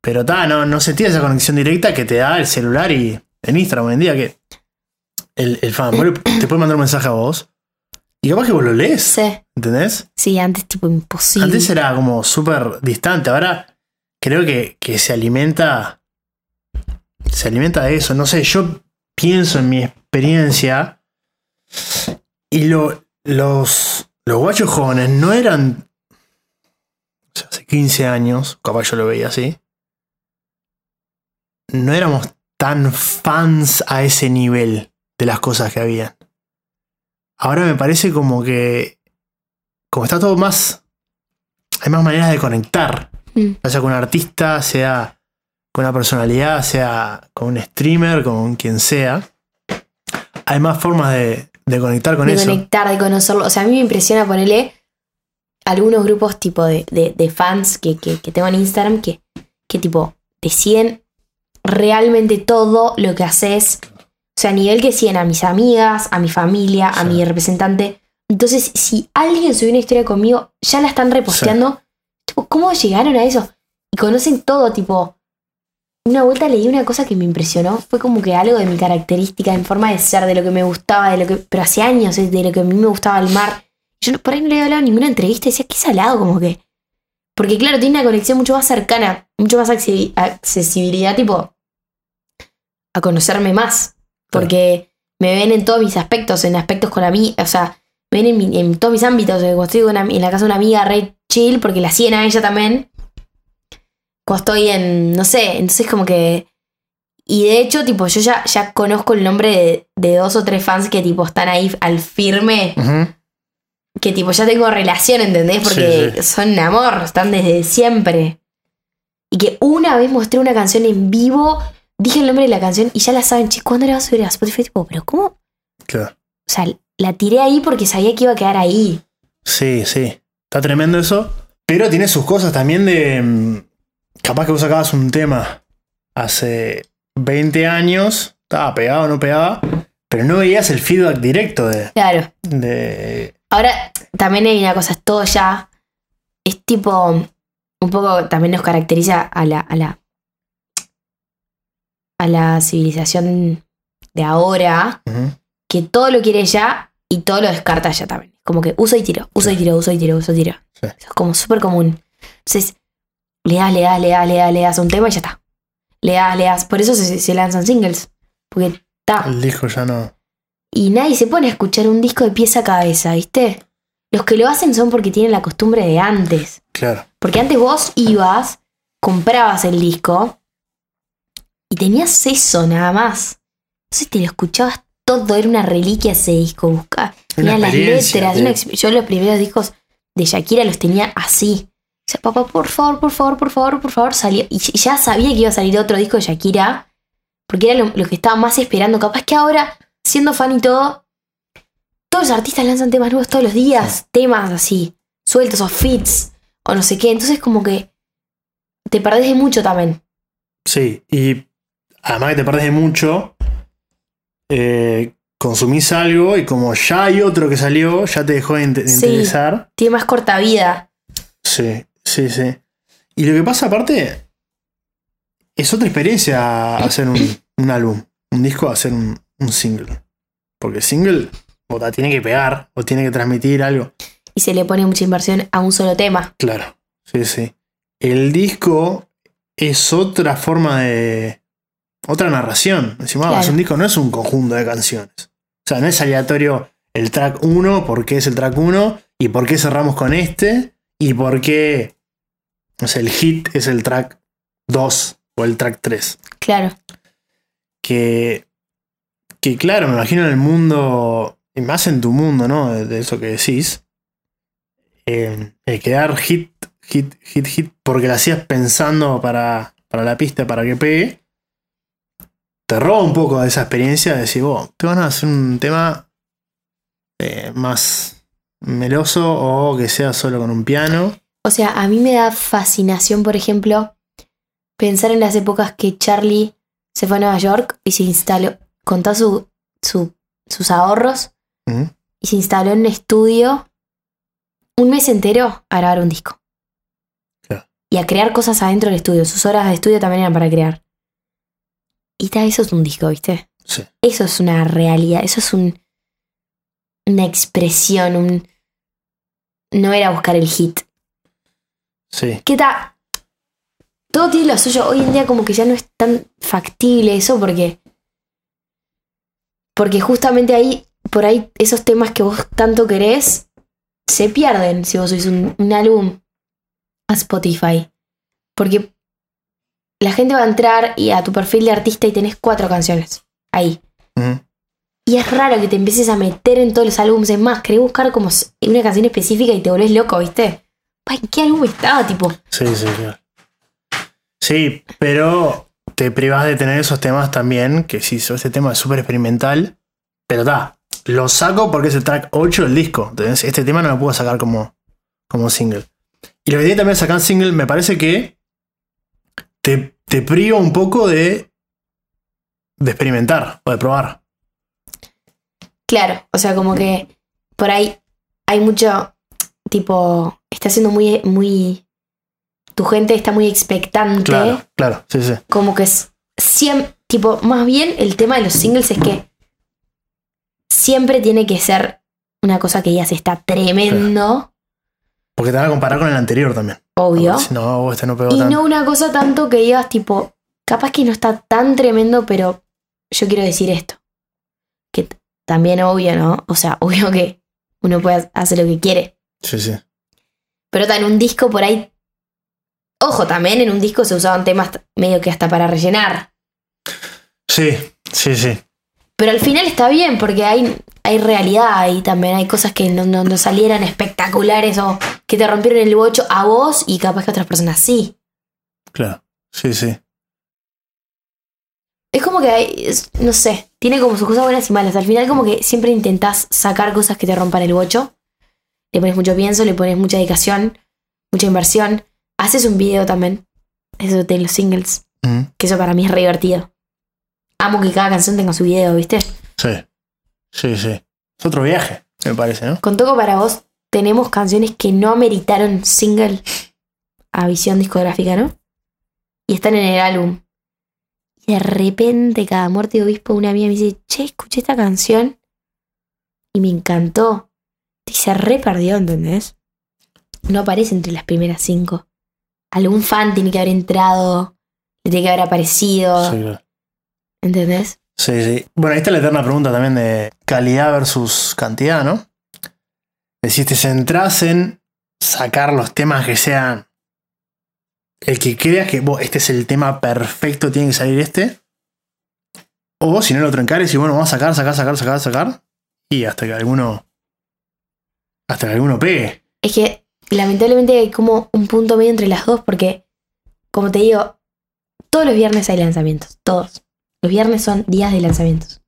Pero ta, no, no sentías esa conexión directa que te da el celular y en Instagram hoy en día que el, el fan te puede mandar un mensaje a vos. Y capaz que vos lo lees. Sí. ¿Entendés? Sí, antes tipo imposible. Antes era como súper distante, ahora creo que, que se alimenta. Se alimenta de eso. No sé, yo pienso en mi experiencia. Y lo- los, los guachos jóvenes no eran. o sea, hace 15 años, capaz yo lo veía así. No éramos tan fans a ese nivel de las cosas que habían. Ahora me parece como que como está todo más. Hay más maneras de conectar. Mm. Ya sea con un artista, sea con una personalidad, sea con un streamer, con quien sea. Hay más formas de, de conectar con de eso. conectar, de conocerlo. O sea, a mí me impresiona ponerle algunos grupos tipo de, de- de fans que, que- que tengo en Instagram que, que tipo deciden realmente todo lo que haces. O sea, a nivel que siguen a mis amigas, a mi familia, a mi representante. Entonces, si alguien subió una historia conmigo, ya la están reposteando. Tipo, ¿cómo llegaron a eso? Y conocen todo, tipo. Una vuelta leí una cosa que me impresionó. Fue como que algo de mi característica, en forma de ser, de lo que me gustaba, de lo que. Pero hace años, de lo que a mí me gustaba el mar. Yo no- por ahí no le había hablado en ninguna entrevista decía, qué salado, como que. Porque claro, tiene una conexión mucho más cercana, mucho más accesi- accesibilidad, tipo. a conocerme más. Porque me ven en todos mis aspectos, en aspectos con a mí, o sea, me ven en, mi- en todos mis ámbitos. Cuando estoy una- en la casa de una amiga, re chill, porque la siguen a ella también. Cuando estoy en, no sé, entonces como que... Y de hecho, tipo, yo ya, ya conozco el nombre de, de dos o tres fans que tipo están ahí al firme, que tipo ya tengo relación, ¿entendés? Porque Sí, sí. son amor, están desde siempre. Y que una vez mostré una canción en vivo, dije el nombre de la canción y ya la saben, che, ¿cuándo la vas a subir a Spotify? Tipo, pero ¿cómo? Claro. O sea, la tiré ahí porque sabía que iba a quedar ahí. Sí, sí. Está tremendo eso. Pero tiene sus cosas también de. Capaz que vos sacabas un tema hace 20 años, estaba pegado o no pegaba, pero no veías el feedback directo de. Claro. de- Ahora, también hay una cosa, es todo ya. Es tipo. Un poco también nos caracteriza a la. a la. a la civilización de ahora. Que todo lo quiere ya y todo lo descarta ya también. Como que uso y tiro, uso y tiro, uso y tiro, uso y tiro. Sí. Eso es como súper común. Entonces, le das, le das, le das, le das, le das un tema y ya está. Le das, le das. Por eso se, se lanzan singles. Porque está. El disco ya no. Y nadie se pone a escuchar un disco de pieza a cabeza, ¿viste? Los que lo hacen son porque tienen la costumbre de antes. Claro. Porque antes vos ibas, comprabas el disco y tenías eso nada más. Entonces te lo escuchabas todo, era una reliquia ese disco. Una tenía las letras. sí. una ex- yo los primeros discos de Shakira los tenía así. O sea, papá, por favor, por favor, por favor, por favor, salió. Y ya sabía que iba a salir otro disco de Shakira, porque era lo, lo que estaba más esperando. Capaz que ahora, siendo fan y todo, todos los artistas lanzan temas nuevos todos los días, temas así, sueltos o fits, o no sé qué. Entonces, como que te perdés de mucho también. Sí, y además que te perdés de mucho, eh, consumís algo y como ya hay otro que salió, ya te dejó de, Sí. interesar. Tiene más corta vida. Sí, sí, sí. Y lo que pasa aparte, es otra experiencia hacer un, un álbum, un disco, hacer un, un single. Porque el single o la tiene que pegar o tiene que transmitir algo. Y se le pone mucha inversión a un solo tema. Claro, sí, sí. El disco es otra forma de. otra narración. Decimos, ah, Claro. un disco, no es un conjunto de canciones. O sea, no es aleatorio el track 1, por qué es el track 1, y por qué cerramos con este, y por qué. No sé, el hit es el track 2 o el track 3. Claro. Que. que claro, me imagino en el mundo. y más en tu mundo, ¿no? De, de eso que decís. eh, el quedar hit, hit, hit, hit, porque lo hacías pensando para, para la pista, para que pegue, te roba un poco de esa experiencia de decir, vos, te van a hacer un tema eh, más meloso o que sea solo con un piano. O sea, a mí me da fascinación, por ejemplo, pensar en las épocas que Charlie se fue a Nueva York y se instaló, contó su, su- sus ahorros ¿Mm? y se instaló en un estudio un mes entero a grabar un disco. Claro. Y a crear cosas adentro del estudio. Sus horas de estudio también eran para crear. Y ta, eso es un disco, ¿viste? Sí. Eso es una realidad, eso es un, una expresión, un... No era buscar el hit. Sí, ¿Qué tal? Todo tiene lo suyo. Hoy en día como que ya no es tan factible eso porque... Porque justamente ahí, por ahí, esos temas que vos tanto querés, se pierden si vos sois un, un álbum a Spotify. Porque la gente va a entrar y a tu perfil de artista y tenés cuatro canciones. Ahí. Y es raro que te empieces a meter en todos los álbumes. Es más, querés buscar como una canción específica y te volvés loco, ¿viste? ¿En qué álbum estaba? Tipo, sí, sí, claro. Sí, pero te privas de tener esos temas también, que sí, ese tema es súper experimental, pero está, lo saco porque es el track 8 del disco. Entonces, este tema no lo puedo sacar como, como single. Y lo que tiene también sacar single, me parece que te, te priva un poco de, de experimentar o de probar. claro. O sea, como que por ahí hay mucho, tipo, está siendo muy, muy... Tu gente está muy expectante. Claro, claro, sí, sí. Como que es siempre, tipo, más bien el tema de los singles es que siempre tiene que ser una cosa que ya se está tremendo, Porque te van a comparar con el anterior también. obvio. Si no, este no pegó Y tanto. no una cosa tanto que digas, tipo, capaz que no está tan tremendo, pero yo quiero decir esto. Que también obvio, ¿no? O sea, obvio que uno puede hacer lo que quiere. Sí, sí. Pero en un disco por ahí. Ojo, también en un disco se usaban temas medio que hasta para rellenar. Sí, sí, sí. Pero al final está bien, porque hay, hay realidad y también hay cosas que no, no, no salieran espectaculares o que te rompieron el bocho a vos y capaz que a otras personas sí. Claro. Sí, sí. Es como que hay, es- no sé, tiene como sus cosas buenas y malas. Al final como que siempre intentás sacar cosas que te rompan el bocho. Le pones mucho pienso, le pones mucha dedicación, mucha inversión. Haces un video también. Eso de los singles. Mm, Que eso para mí es re divertido. Amo que cada canción tenga su video, ¿viste? Sí. Sí, sí. Es otro viaje, me parece, ¿no? Con Toco para vos tenemos canciones que no ameritaron single a visión discográfica, ¿no? Y están en el álbum. Y de repente, cada muerte de obispo, una amiga me dice, che, escuché esta canción. y me encantó. Y se re perdió, ¿entendés? No aparece entre las primeras cinco. Algún fan tiene que haber entrado, le tiene que haber aparecido, Sí, claro. ¿entendés? Sí, sí. Bueno, ahí está la eterna pregunta también de calidad versus cantidad, ¿no? Es decir, te centrás en sacar los temas que sean. El que creas que "Bo, este es el tema perfecto, tiene que salir este. O si no lo otro encares y bueno, vamos a sacar, sacar, sacar, sacar, sacar. Y hasta que alguno. Hasta que alguno pegue. Es que lamentablemente hay como un punto medio entre las dos porque, como te digo, todos los viernes hay lanzamientos, todos. Los viernes son días de lanzamientos.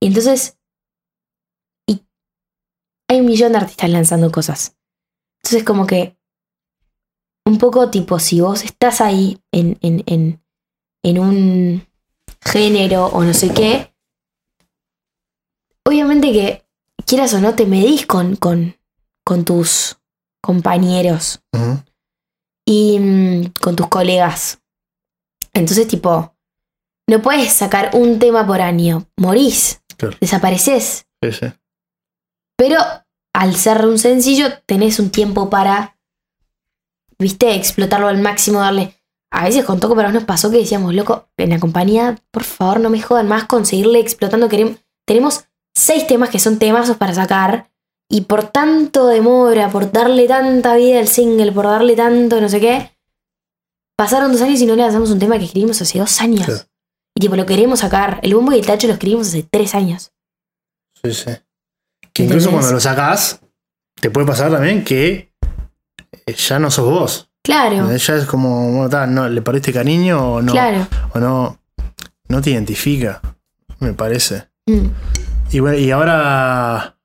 Y entonces, y hay un millón de artistas lanzando cosas. Entonces como que, un poco tipo, si vos estás ahí en, en, en, en un género o no sé qué, obviamente que, quieras o no, te medís con, con, con tus compañeros y mm, con tus colegas. Entonces, tipo, no puedes sacar un tema por año. Morís, Claro. desapareces. Sí, sí. Pero al ser un sencillo, tenés un tiempo para, viste, explotarlo al máximo, darle. A veces con Toco para nos pasó que decíamos, loco, en la compañía, por favor, no me jodan más con seguirle explotando. Querem- tenemos seis temas que son temazos para sacar. Y por tanto demora, por darle tanta vida al single, por darle tanto no sé qué, pasaron dos años y no le lanzamos un tema que escribimos hace dos años. Y tipo, lo queremos sacar. El bombo y el tacho lo escribimos hace tres años. Sí, sí. Que incluso cuando lo sacás, te puede pasar también que eh, ya no sos vos. Claro, Ya es como, bueno, ta, no, ¿le pariste cariño o no? claro. O no, no te identifica, me parece. Mm. Y bueno, y ahora,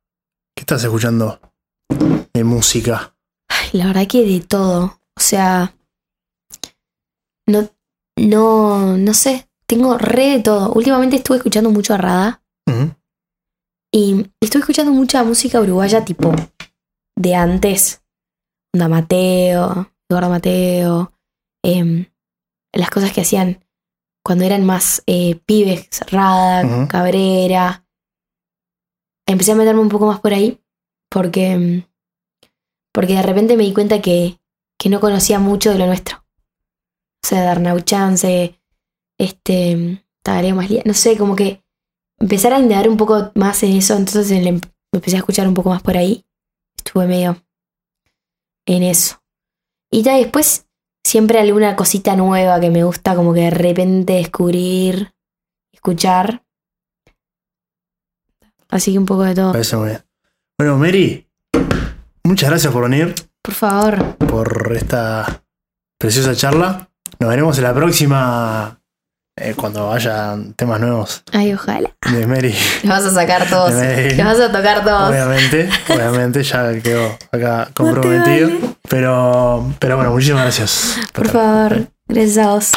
¿qué estás escuchando de música? Ay, La verdad que de todo. O sea, no, no, no sé. Tengo re de todo. Últimamente estuve escuchando mucho a Rada y estuve escuchando mucha música uruguaya tipo de antes. Onda Mateo, Eduardo Mateo, em, las cosas que hacían cuando eran más eh, pibes, Rada. Cabrera. Empecé a meterme un poco más por ahí porque, em, porque de repente me di cuenta que, que no conocía mucho de lo nuestro. O sea, de Arnau Chance, este, Tagaré Maslía, no sé, como que empezar a indagar un poco más en eso, entonces me empecé a escuchar un poco más por ahí. Estuve medio en eso. Y ya después siempre alguna cosita nueva que me gusta como que de repente descubrir, escuchar. Así que un poco de todo. Parece muy bien. Bueno, Mary, muchas gracias por venir, Por favor. por esta preciosa charla. Nos veremos en la próxima, eh, cuando haya temas nuevos Ay, ojalá. de Mary. Los vas a sacar todos. Los vas a tocar todos. Obviamente, obviamente, ya quedó acá comprometido. vale. Pero, pero bueno, muchísimas gracias. Por favor. Gracias a vos.